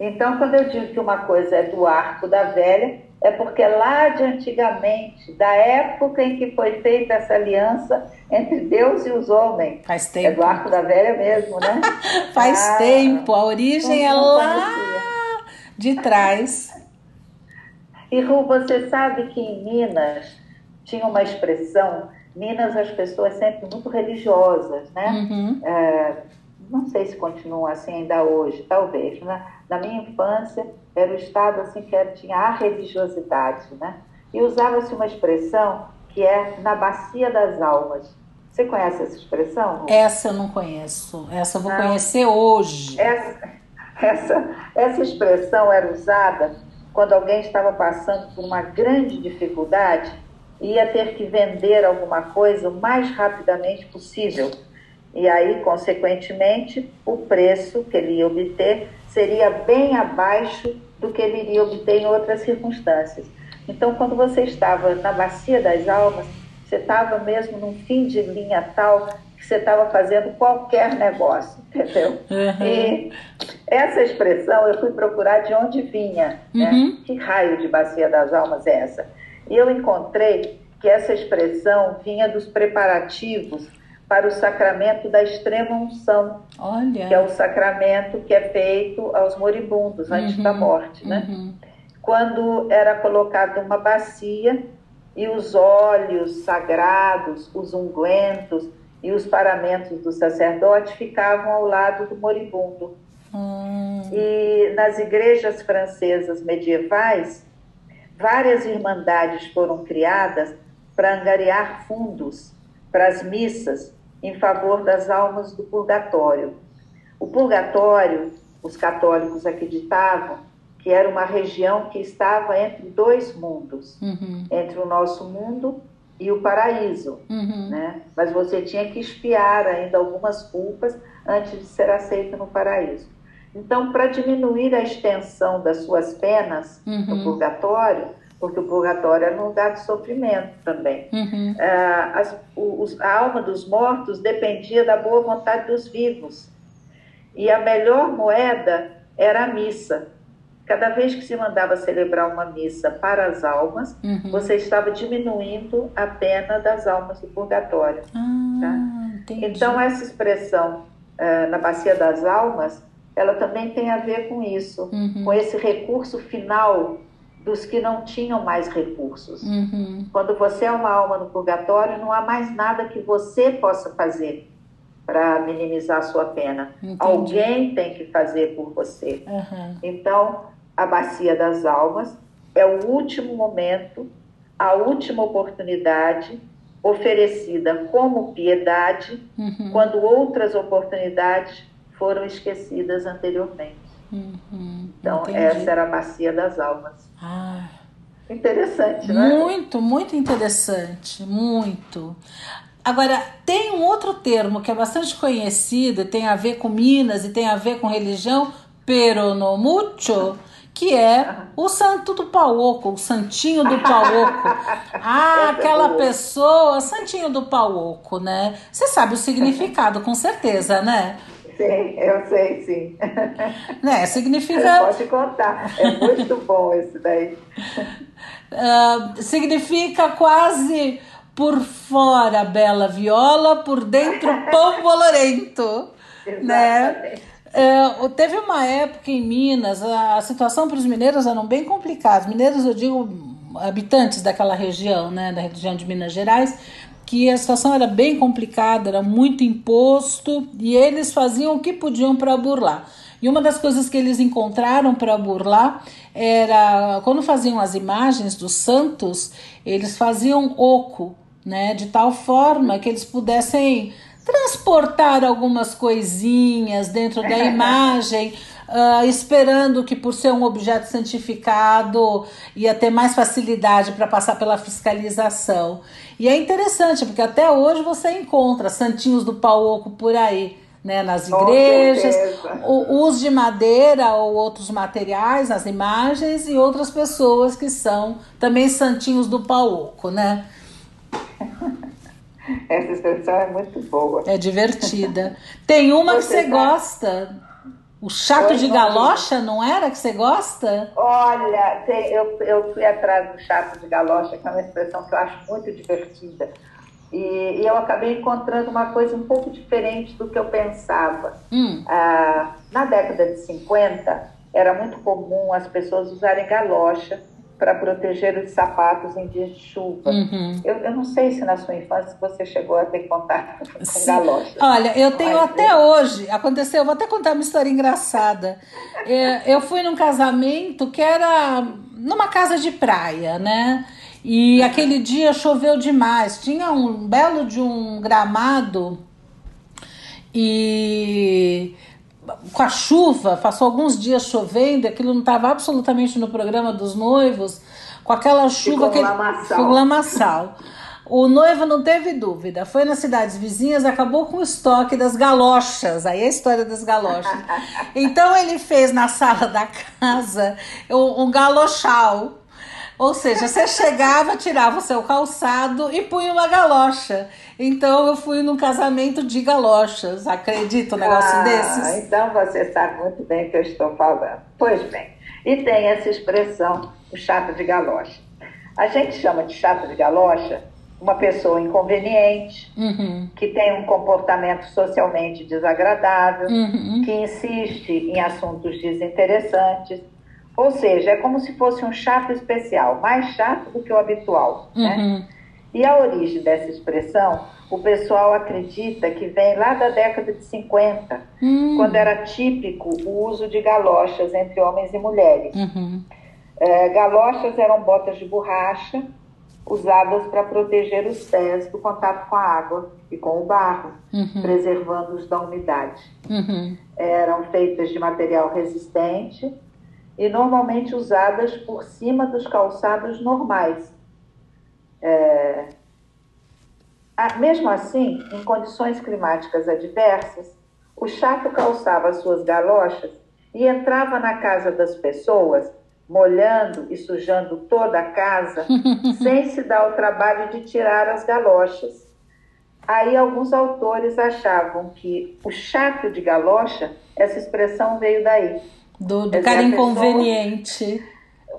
[SPEAKER 1] Então, quando eu digo que uma coisa é do arco da velha, é porque lá de antigamente, da época em que foi feita essa aliança entre Deus e os homens.
[SPEAKER 2] Faz tempo.
[SPEAKER 1] É do arco da velha mesmo, né? <laughs>
[SPEAKER 2] Faz ah, tempo. A origem é lá de trás.
[SPEAKER 1] E Ru, você sabe que em Minas tinha uma expressão. Minas, as pessoas sempre muito religiosas, né? Uhum. É, não sei se continuam assim ainda hoje, talvez, né? Na minha infância, era o estado assim que era, tinha a religiosidade, né? E usava-se uma expressão que é na bacia das almas. Você conhece essa expressão?
[SPEAKER 2] Essa eu não conheço. Essa eu vou conhecer hoje.
[SPEAKER 1] Essa, <laughs> essa, essa expressão era usada quando alguém estava passando por uma grande dificuldade e ia ter que vender alguma coisa o mais rapidamente possível. E aí, consequentemente, o preço que ele ia obter seria bem abaixo do que ele iria obter em outras circunstâncias. Então, quando você estava na bacia das almas, você estava mesmo num fim de linha tal que você estava fazendo qualquer negócio, <laughs> entendeu? Uhum. E essa expressão eu fui procurar de onde vinha, né? uhum. Que raio de bacia das almas é essa? E eu encontrei que essa expressão vinha dos preparativos para o sacramento da extrema unção,
[SPEAKER 2] Olha.
[SPEAKER 1] que é o sacramento que é feito aos moribundos antes uhum, da morte, né? Uhum. Quando era colocada uma bacia e os óleos sagrados, os ungüentos e os paramentos do sacerdote ficavam ao lado do moribundo. Uhum. E nas igrejas francesas medievais, várias irmandades foram criadas para angariar fundos para as missas em favor das almas do purgatório. O purgatório, os católicos acreditavam que era uma região que estava entre dois mundos, uhum. entre o nosso mundo e o paraíso, uhum. né? Mas você tinha que espiar ainda algumas culpas antes de ser aceito no paraíso. Então, para diminuir a extensão das suas penas uhum. no purgatório, porque o purgatório era um lugar de sofrimento também. Uhum. Ah, as, os, a alma dos mortos dependia da boa vontade dos vivos. E a melhor moeda era a missa. Cada vez que se mandava celebrar uma missa para as almas, uhum. você estava diminuindo a pena das almas do purgatório.
[SPEAKER 2] Ah, tá?
[SPEAKER 1] Então, essa expressão ah, na Bacia das Almas, ela também tem a ver com isso, uhum. com esse recurso final dos que não tinham mais recursos. Uhum. Quando você é uma alma no purgatório, não há mais nada que você possa fazer para minimizar a sua pena.
[SPEAKER 2] Entendi.
[SPEAKER 1] Alguém tem que fazer por você.
[SPEAKER 2] Aham.
[SPEAKER 1] Então, a bacia das almas é o último momento, a última oportunidade oferecida como piedade
[SPEAKER 2] Uhum.
[SPEAKER 1] quando outras oportunidades foram esquecidas anteriormente.
[SPEAKER 2] Uhum.
[SPEAKER 1] Então,
[SPEAKER 2] Entendi.
[SPEAKER 1] essa era a bacia das almas.
[SPEAKER 2] Ah,
[SPEAKER 1] Interessante, não é?
[SPEAKER 2] Muito, muito interessante, muito. Agora, tem um outro termo que é bastante conhecido, tem a ver com Minas e tem a ver com religião, peronomucho, que é o santo do pauoco, o santinho do pauoco. <laughs> Ah,
[SPEAKER 1] é
[SPEAKER 2] aquela pessoa, santinho do pauoco, né? Você sabe o significado, com certeza, né?
[SPEAKER 1] Sim, eu sei, sim.
[SPEAKER 2] né? Significa
[SPEAKER 1] Pode contar. É muito bom esse daí.
[SPEAKER 2] Ah, significa quase por fora bela viola, por dentro <laughs> pão bolorento, né? É, teve uma época em Minas, a, a situação para os mineiros era bem complicada. Os mineiros, eu digo, habitantes daquela região, né, da região de Minas Gerais, que a situação era bem complicada, era muito imposto e eles faziam o que podiam para burlar. E uma das coisas que eles encontraram para burlar era quando faziam as imagens dos santos, eles faziam oco, né, de tal forma que eles pudessem transportar algumas coisinhas dentro da <laughs> imagem, ah, esperando que por ser um objeto santificado ia ter mais facilidade para passar pela fiscalização. E é interessante, porque até hoje você encontra santinhos do pau oco por aí. Né, nas igrejas, o uso de madeira ou outros materiais nas imagens e outras pessoas que são também santinhos do pau oco, né? <laughs>
[SPEAKER 1] Essa expressão é muito boa.
[SPEAKER 2] É divertida. Tem uma que
[SPEAKER 1] Você
[SPEAKER 2] você
[SPEAKER 1] tá-
[SPEAKER 2] gosta. O chato de galocha, não era que você gosta?
[SPEAKER 1] Olha, eu, eu fui atrás do chato de galocha, que é uma expressão que eu acho muito divertida. E, e eu acabei encontrando uma coisa um pouco diferente do que eu pensava.
[SPEAKER 2] Hum,
[SPEAKER 1] Ah, na década de 50, era muito comum as pessoas usarem galocha para proteger os sapatos em dias de chuva.
[SPEAKER 2] uhum.
[SPEAKER 1] Eu, eu não sei se na sua infância você chegou a ter contato com
[SPEAKER 2] Sim.
[SPEAKER 1] galocha.
[SPEAKER 2] Olha, eu tenho
[SPEAKER 1] Mas,
[SPEAKER 2] até hoje, aconteceu, eu vou até contar uma história engraçada. É, Eu fui num casamento que era numa casa de praia, né? E aquele dia choveu demais. Tinha um belo de um gramado e com a chuva, passou alguns dias chovendo, aquilo não estava absolutamente no programa dos noivos, com aquela chuva, aquele
[SPEAKER 1] lamaçal.
[SPEAKER 2] ficou lamaçal. O noivo não teve dúvida, foi nas cidades vizinhas, acabou com o estoque das galochas, aí é a história das galochas. <laughs> Então ele fez na sala da casa um, um galochal, ou seja, você chegava, tirava o seu calçado e punha uma galocha. Então eu fui num casamento de galochas, acredita um negócio
[SPEAKER 1] Ah,
[SPEAKER 2] desses?
[SPEAKER 1] Então você sabe muito bem o que eu estou falando. Pois bem, e tem essa expressão, o chato de galocha. A gente chama de chato de galocha uma pessoa inconveniente,
[SPEAKER 2] Uhum,
[SPEAKER 1] que tem um comportamento socialmente desagradável,
[SPEAKER 2] uhum,
[SPEAKER 1] que insiste em assuntos desinteressantes. Ou seja, é como se fosse um chato especial, mais chato do que o habitual. Né?
[SPEAKER 2] uhum.
[SPEAKER 1] E a origem dessa expressão, o pessoal acredita que vem lá da década de 50,
[SPEAKER 2] Hum,
[SPEAKER 1] quando era típico o uso de galochas entre homens e mulheres.
[SPEAKER 2] uhum,
[SPEAKER 1] É, galochas eram botas de borracha usadas para proteger os pés do contato com a água e com o barro,
[SPEAKER 2] uhum,
[SPEAKER 1] preservando-os da umidade.
[SPEAKER 2] uhum.
[SPEAKER 1] Eram feitas de material resistente e normalmente usadas por cima dos calçados normais. É, Mesmo assim, em condições climáticas adversas, o chato calçava suas galochas e entrava na casa das pessoas, molhando e sujando toda a casa, <laughs> sem se dar o trabalho de tirar as galochas. Aí alguns autores achavam que o chato de galocha, essa expressão veio daí.
[SPEAKER 2] Do, do
[SPEAKER 1] Quer
[SPEAKER 2] cara
[SPEAKER 1] a pessoa-
[SPEAKER 2] inconveniente.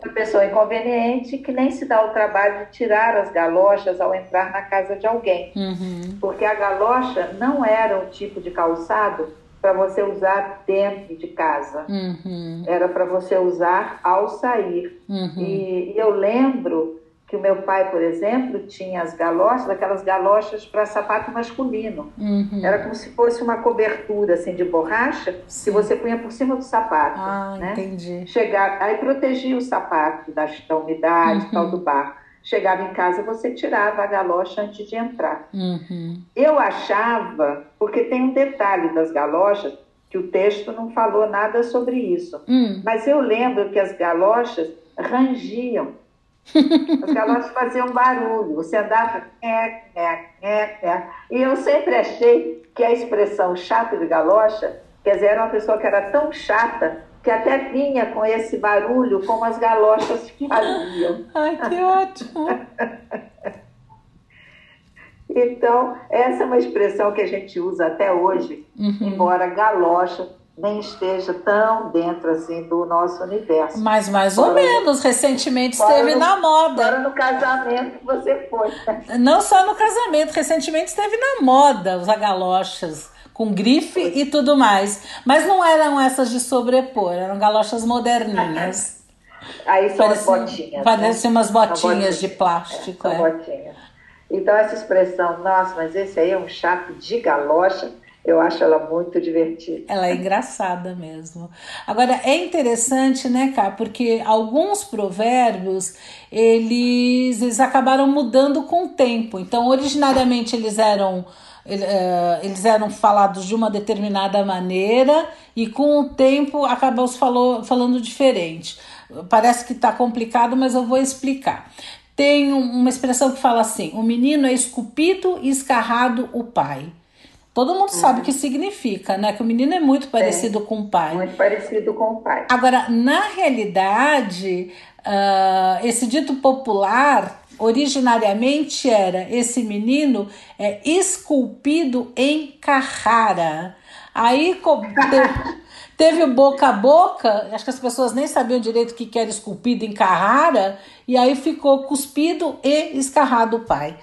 [SPEAKER 1] Uma pessoa inconveniente que nem se dá o trabalho de tirar as galochas ao entrar na casa de alguém.
[SPEAKER 2] Uhum,
[SPEAKER 1] Porque a galocha não era o tipo de calçado para você usar dentro de casa.
[SPEAKER 2] uhum,
[SPEAKER 1] Era para você usar ao sair.
[SPEAKER 2] uhum.
[SPEAKER 1] E, e eu lembro que o meu pai, por exemplo, tinha as galochas, aquelas galochas para sapato masculino.
[SPEAKER 2] Uhum.
[SPEAKER 1] Era como se fosse uma cobertura assim de borracha
[SPEAKER 2] Sim.
[SPEAKER 1] que você punha por cima do sapato.
[SPEAKER 2] Ah,
[SPEAKER 1] né?
[SPEAKER 2] entendi.
[SPEAKER 1] Chegar, aí protegia o sapato da, da umidade,
[SPEAKER 2] Uhum.
[SPEAKER 1] tal do barro. Chegava em casa, você tirava a galocha antes de entrar.
[SPEAKER 2] Uhum.
[SPEAKER 1] Eu achava, porque tem um detalhe das galochas, que o texto não falou nada sobre isso.
[SPEAKER 2] Hum.
[SPEAKER 1] Mas eu lembro que as galochas rangiam. As galochas faziam barulho. Você andava. É, é, é, é. E eu sempre achei que a expressão chato de galocha, quer dizer, era uma pessoa que era tão chata que até vinha com esse barulho como as galochas faziam. <laughs>
[SPEAKER 2] Ai, que ótimo.
[SPEAKER 1] Então, essa é uma expressão que a gente usa até hoje,
[SPEAKER 2] Uhum.
[SPEAKER 1] embora galocha nem esteja tão dentro assim do nosso universo.
[SPEAKER 2] Mas mais ou
[SPEAKER 1] Fora-
[SPEAKER 2] menos, recentemente esteve
[SPEAKER 1] no-
[SPEAKER 2] na moda.
[SPEAKER 1] Agora no casamento que você foi. <laughs>
[SPEAKER 2] Não só no casamento, recentemente esteve na moda os agalochas, com grife e tudo mais. Mas não eram essas de sobrepor, eram galochas moderninhas. <laughs>
[SPEAKER 1] Aí são
[SPEAKER 2] Pareciam-
[SPEAKER 1] as botinhas.
[SPEAKER 2] Parecem
[SPEAKER 1] né?
[SPEAKER 2] umas botinhas de plástico.
[SPEAKER 1] São
[SPEAKER 2] é.
[SPEAKER 1] botinhas. Então, essa expressão, nossa, mas esse aí é um chato de galocha, eu acho ela muito divertida.
[SPEAKER 2] Ela é engraçada mesmo. Agora, é interessante, né, Cá? Porque alguns provérbios, eles, eles acabaram mudando com o tempo. Então, originariamente, eles eram... eh, Eles eram falados de uma determinada maneira e com o tempo acabou se falou, falando diferente. Parece que está complicado, mas eu vou explicar. Tem um- uma expressão que fala assim: o menino é esculpido e escarrado o pai. Todo mundo sabe o que significa, né? Que o menino é muito parecido com o pai.
[SPEAKER 1] Muito parecido com o pai.
[SPEAKER 2] Agora, na realidade, ah, esse dito popular originariamente era esse menino é esculpido em Carrara. Aí <laughs> teve o boca a boca, acho que as pessoas nem sabiam direito o que que era esculpido em Carrara, e aí ficou cuspido e escarrado o pai.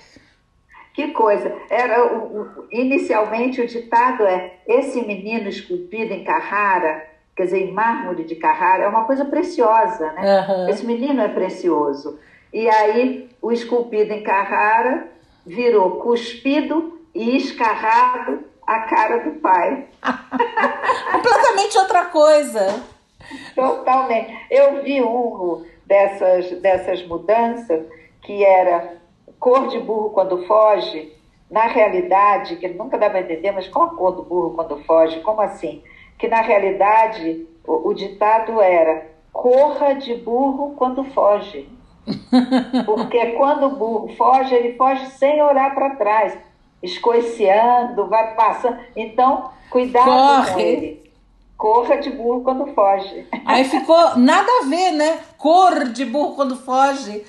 [SPEAKER 1] Que coisa. Era o, o- inicialmente o ditado é esse menino esculpido em Carrara, quer dizer, em mármore de Carrara, é uma coisa preciosa, né?
[SPEAKER 2] Aham.
[SPEAKER 1] Esse menino é precioso. E aí o esculpido em Carrara virou cuspido e escarrado a cara do pai. <laughs>
[SPEAKER 2] Completamente outra coisa.
[SPEAKER 1] Totalmente. Eu vi um dessas, dessas mudanças que era cor de burro quando foge. Na realidade, que nunca dá para entender, mas qual a cor do burro quando foge? Como assim? Que na realidade o, o ditado era corra de burro quando foge. <laughs> Porque quando o burro foge, ele foge sem olhar para trás, escoiciando, vai passando. Então, cuidado com
[SPEAKER 2] Corre.
[SPEAKER 1] ele. Corra de burro quando foge.
[SPEAKER 2] Aí ficou nada a ver, né? Cor de burro quando foge.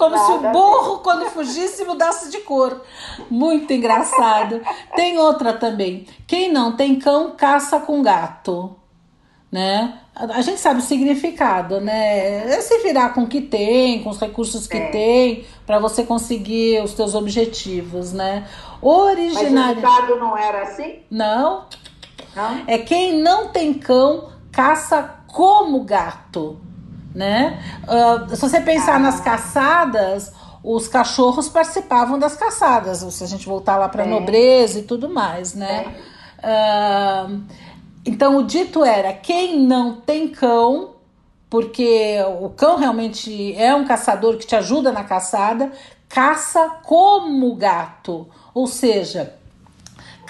[SPEAKER 2] Como se o
[SPEAKER 1] Nada
[SPEAKER 2] burro, quando fugisse, mudasse de cor. Muito engraçado. Tem outra também. Quem não tem cão, caça com gato. Né? A gente sabe o significado, né? É se virar com o que tem, com os recursos que
[SPEAKER 1] É.
[SPEAKER 2] tem, para você conseguir os seus objetivos, né?
[SPEAKER 1] Mas o não era assim?
[SPEAKER 2] Não,
[SPEAKER 1] Não?
[SPEAKER 2] é quem não tem cão caça como gato, né? Ah, se você pensar nas caçadas, os cachorros participavam das caçadas. Se a gente voltar lá para
[SPEAKER 1] É.
[SPEAKER 2] nobreza e tudo mais, né? Ah, então o dito era quem não tem cão, porque o cão realmente é um caçador que te ajuda na caçada, caça como gato, ou seja,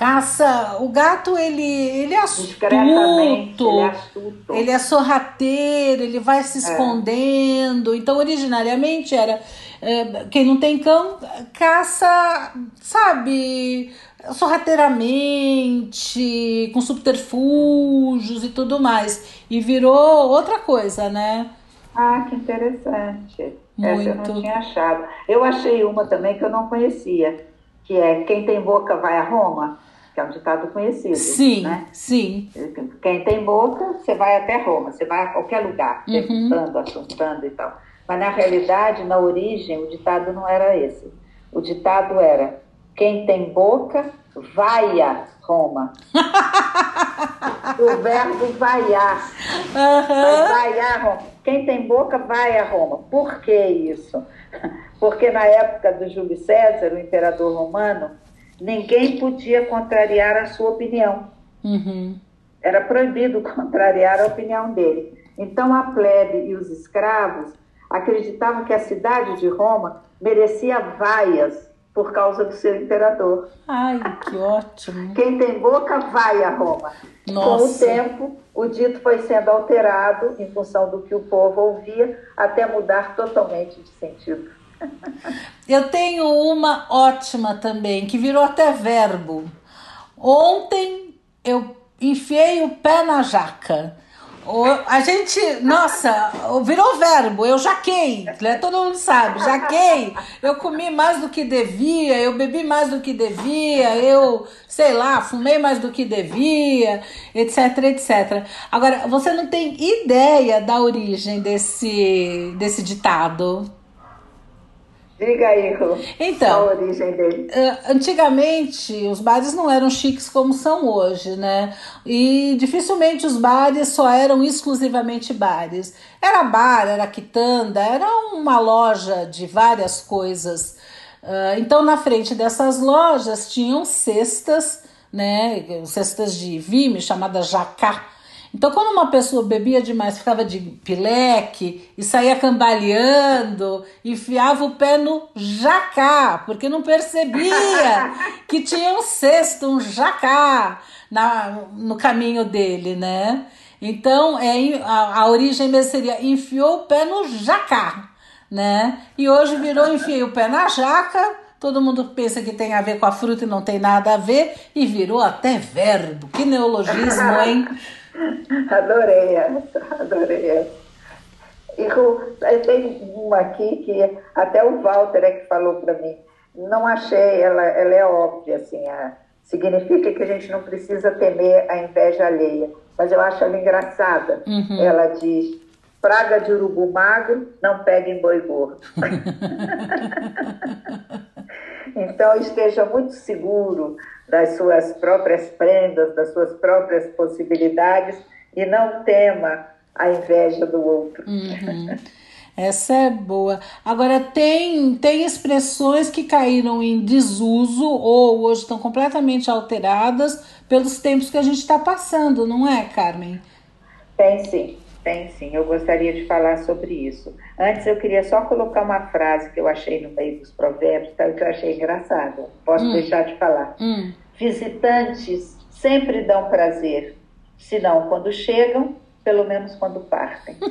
[SPEAKER 2] caça. O gato ele ele é astuto,
[SPEAKER 1] ele é astuto.
[SPEAKER 2] ele é sorrateiro, ele vai se escondendo. Então, originariamente era é, quem não tem cão caça, sabe, sorrateiramente, com subterfúgios e tudo mais. E virou outra coisa, né?
[SPEAKER 1] Ah, que interessante. Essa eu
[SPEAKER 2] Muito.
[SPEAKER 1] não tinha achado. Eu achei uma também que eu não conhecia, que é quem tem boca vai a Roma, que é um ditado conhecido.
[SPEAKER 2] Sim,
[SPEAKER 1] Né?
[SPEAKER 2] sim.
[SPEAKER 1] Quem tem boca, você vai até Roma, você vai a qualquer lugar,
[SPEAKER 2] Uhum.
[SPEAKER 1] perguntando, assuntando e tal. Mas na realidade, na origem, o ditado não era esse. O ditado era: quem tem boca, vai a Roma. <laughs> o verbo vaiar. Vai
[SPEAKER 2] Aham.
[SPEAKER 1] vaiar Roma. quem tem boca vai a Roma. Por que isso? <laughs> Porque na época do Júlio César, o imperador romano, ninguém podia contrariar a sua opinião.
[SPEAKER 2] Uhum.
[SPEAKER 1] Era proibido <laughs> contrariar a opinião dele. Então a plebe e os escravos acreditavam que a cidade de Roma merecia vaias por causa do seu imperador.
[SPEAKER 2] Ai, que ótimo.
[SPEAKER 1] Quem tem boca vai a Roma.
[SPEAKER 2] Nossa.
[SPEAKER 1] Com o tempo, o dito foi sendo alterado em função do que o povo ouvia, até mudar totalmente de sentido.
[SPEAKER 2] Eu tenho uma ótima também, que virou até verbo. Ontem eu enfiei o pé na jaca. O- A gente, nossa, virou verbo, eu jaquei, né? todo mundo sabe, jaquei, eu comi mais do que devia, eu bebi mais do que devia, eu, sei lá, fumei mais do que devia, etc, etc. Agora, você não tem ideia da origem desse, desse ditado.
[SPEAKER 1] Diga aí, Rô,
[SPEAKER 2] Então.
[SPEAKER 1] qual a origem dele.
[SPEAKER 2] Eh, Antigamente, os bares não eram chiques como são hoje, né? E dificilmente os bares só eram exclusivamente bares. Era bar, era quitanda, era uma loja de várias coisas. Ah, Então, na frente dessas lojas tinham cestas, né? Cestas de vime, chamadas jacá. Então, quando uma pessoa bebia demais, ficava de pileque e saía cambaleando, enfiava o pé no jacá, porque não percebia <laughs> que tinha um cesto, um jacá na, no caminho dele, né? Então, é, a, a origem mesmo seria enfiou o pé no jacá, né? E hoje virou enfiei o pé na jaca, todo mundo pensa que tem a ver com a fruta e não tem nada a ver, e virou até verbo. Que neologismo, <laughs> hein?
[SPEAKER 1] Adorei essa, adorei essa. E Ru, tem uma aqui que até o Walter é que falou para mim. Não achei, ela, ela é óbvia, assim, a- significa que a gente não precisa temer a inveja alheia. Mas eu acho ela engraçada. Ela diz: praga de urubu magro, não pega em boi gordo. <laughs> Então esteja muito seguro das suas próprias prendas, das suas próprias possibilidades e não tema a inveja do outro.
[SPEAKER 2] Uhum. Essa é boa. Agora, tem, tem expressões que caíram em desuso ou hoje estão completamente alteradas pelos tempos que a gente está passando, não é, Carmen?
[SPEAKER 1] Tem sim, tem sim. Eu gostaria de falar sobre isso. Antes eu queria só colocar uma frase que eu achei no meio dos provérbios, tá, que eu achei engraçada. Posso deixar de falar.
[SPEAKER 2] Hum.
[SPEAKER 1] Visitantes sempre dão prazer, se não quando chegam, pelo menos quando partem. <laughs>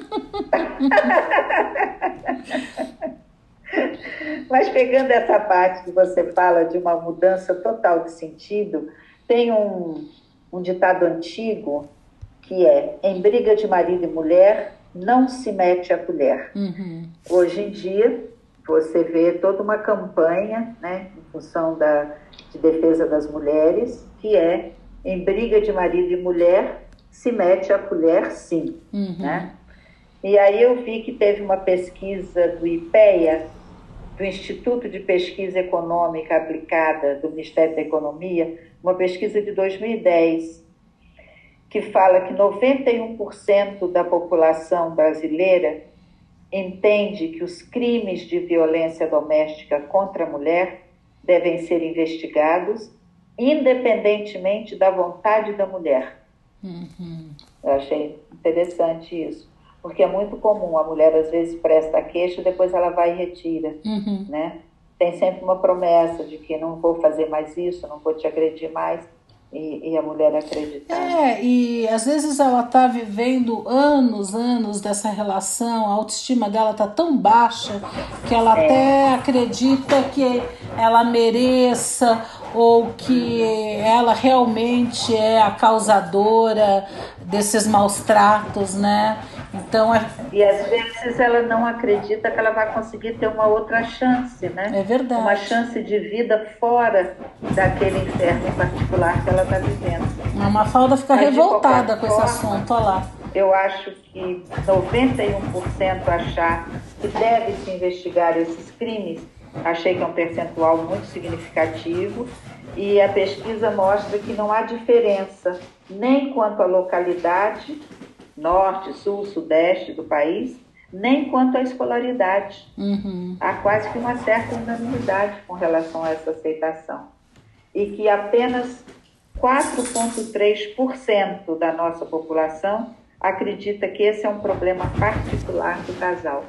[SPEAKER 1] Mas pegando essa parte que você fala de uma mudança total de sentido, tem um, um ditado antigo que é: em briga de marido e mulher, não se mete a colher.
[SPEAKER 2] Uhum.
[SPEAKER 1] Hoje em dia, você vê toda uma campanha né, em função da, de defesa das mulheres, que é em briga de marido e mulher, se mete a colher sim.
[SPEAKER 2] Uhum.
[SPEAKER 1] Né? E aí eu vi que teve uma pesquisa do IPEA, do Instituto de Pesquisa Econômica Aplicada do Ministério da Economia, uma pesquisa de 2010, que fala que 91% da população brasileira entende que os crimes de violência doméstica contra a mulher devem ser investigados independentemente da vontade da mulher.
[SPEAKER 2] Uhum.
[SPEAKER 1] Eu achei interessante isso, porque é muito comum a mulher às vezes presta queixa e depois ela vai e retira,
[SPEAKER 2] Uhum.
[SPEAKER 1] né? Tem sempre uma promessa de que não vou fazer mais isso, não vou te agredir mais, e, e a mulher acreditar.
[SPEAKER 2] É, e às vezes ela tá vivendo anos, anos dessa relação, a autoestima dela tá tão baixa que ela até acredita que ela mereça ou que ela realmente é a causadora desses maus tratos, né? Então é,
[SPEAKER 1] E às vezes ela não acredita que ela vai conseguir ter uma outra chance, né?
[SPEAKER 2] é verdade.
[SPEAKER 1] Uma chance de vida fora daquele inferno em particular que ela está vivendo.
[SPEAKER 2] A Mafalda fica
[SPEAKER 1] Mas
[SPEAKER 2] revoltada com esse
[SPEAKER 1] forma,
[SPEAKER 2] assunto, olha lá.
[SPEAKER 1] Eu acho que 91% achar que deve se investigar esses crimes, achei que é um percentual muito significativo, e a pesquisa mostra que não há diferença nem quanto à localidade, norte, sul, sudeste do país, nem quanto à escolaridade.
[SPEAKER 2] Uhum.
[SPEAKER 1] Há quase que uma certa unanimidade com relação a essa aceitação. E que apenas 4,3% da nossa população acredita que esse é um problema particular do casal.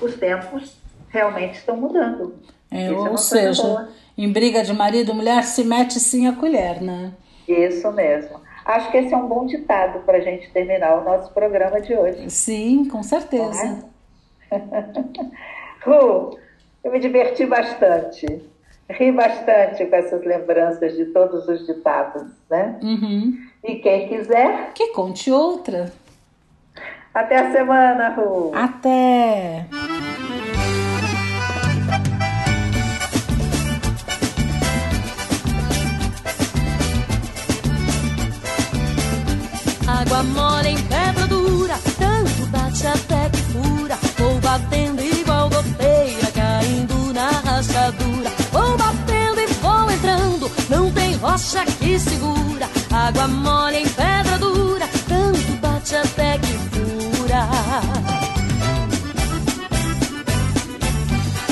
[SPEAKER 1] Os tempos realmente estão mudando.
[SPEAKER 2] É,
[SPEAKER 1] é
[SPEAKER 2] ou seja,
[SPEAKER 1] boa.
[SPEAKER 2] em briga de marido e mulher se mete sim a colher, né?
[SPEAKER 1] Isso mesmo. Acho que esse é um bom ditado para a gente terminar o nosso programa de hoje.
[SPEAKER 2] Sim, com certeza. <laughs>
[SPEAKER 1] Ru, eu me diverti bastante. Ri bastante com essas lembranças de todos os ditados, né?
[SPEAKER 2] Uhum.
[SPEAKER 1] E quem quiser,
[SPEAKER 2] Que conte outra.
[SPEAKER 1] até a semana, Ru.
[SPEAKER 2] Até!
[SPEAKER 7] Água mole em pedra dura, tanto bate até que fura. Vou batendo igual goteira, caindo na rachadura. Vou batendo e vou entrando, não tem rocha que segura. Água mole em pedra dura, tanto bate até que fura.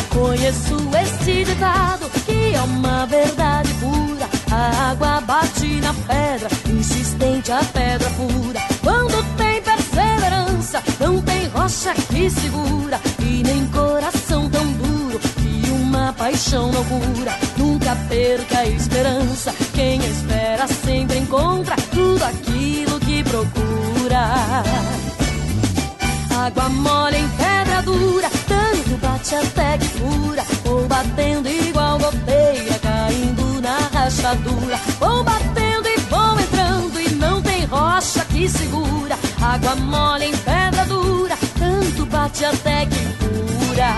[SPEAKER 7] Conheço este ditado que é uma verdade pura. A água bate na pedra, insistente a pedra pura. Quando tem perseverança, não tem rocha que segura. E nem coração tão duro que uma paixão não cura. Nunca perca a esperança. Quem espera sempre encontra tudo aquilo que procura. Água mole em pedra dura, tanto bate até que fura. Vou batendo igual goteira, caindo na rachadura. Vou batendo que segura. Água mole em pedra dura, tanto bate até que fura.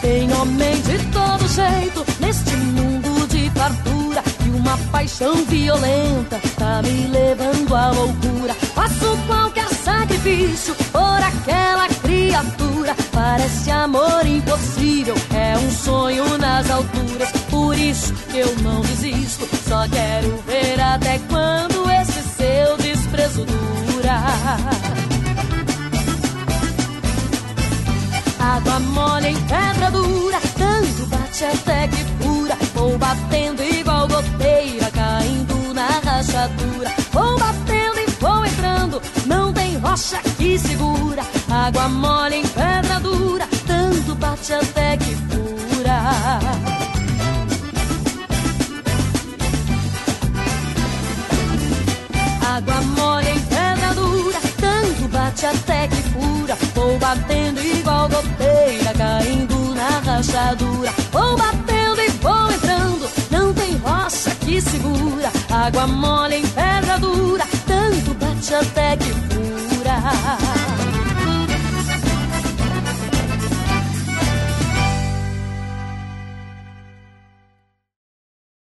[SPEAKER 7] Tem homem de todo jeito neste mundo E uma paixão violenta tá me levando à loucura. Faço qualquer sacrifício por aquela criatura. Parece amor impossível, é um sonho nas alturas. Por isso que eu não desisto Só quero ver até quando esse seu desprezo dura. Água mole em pedra dura, tanto bate até que fura. Vou batendo caindo rachadura. Vou batendo e vou entrando, não tem rocha que segura. Água mole em pedra dura, tanto bate até que fura. Água mole em pedra dura, tanto bate até que fura. Vou batendo igual goteira, caindo na rachadura. Água mole em pedra dura, tanto bate até que.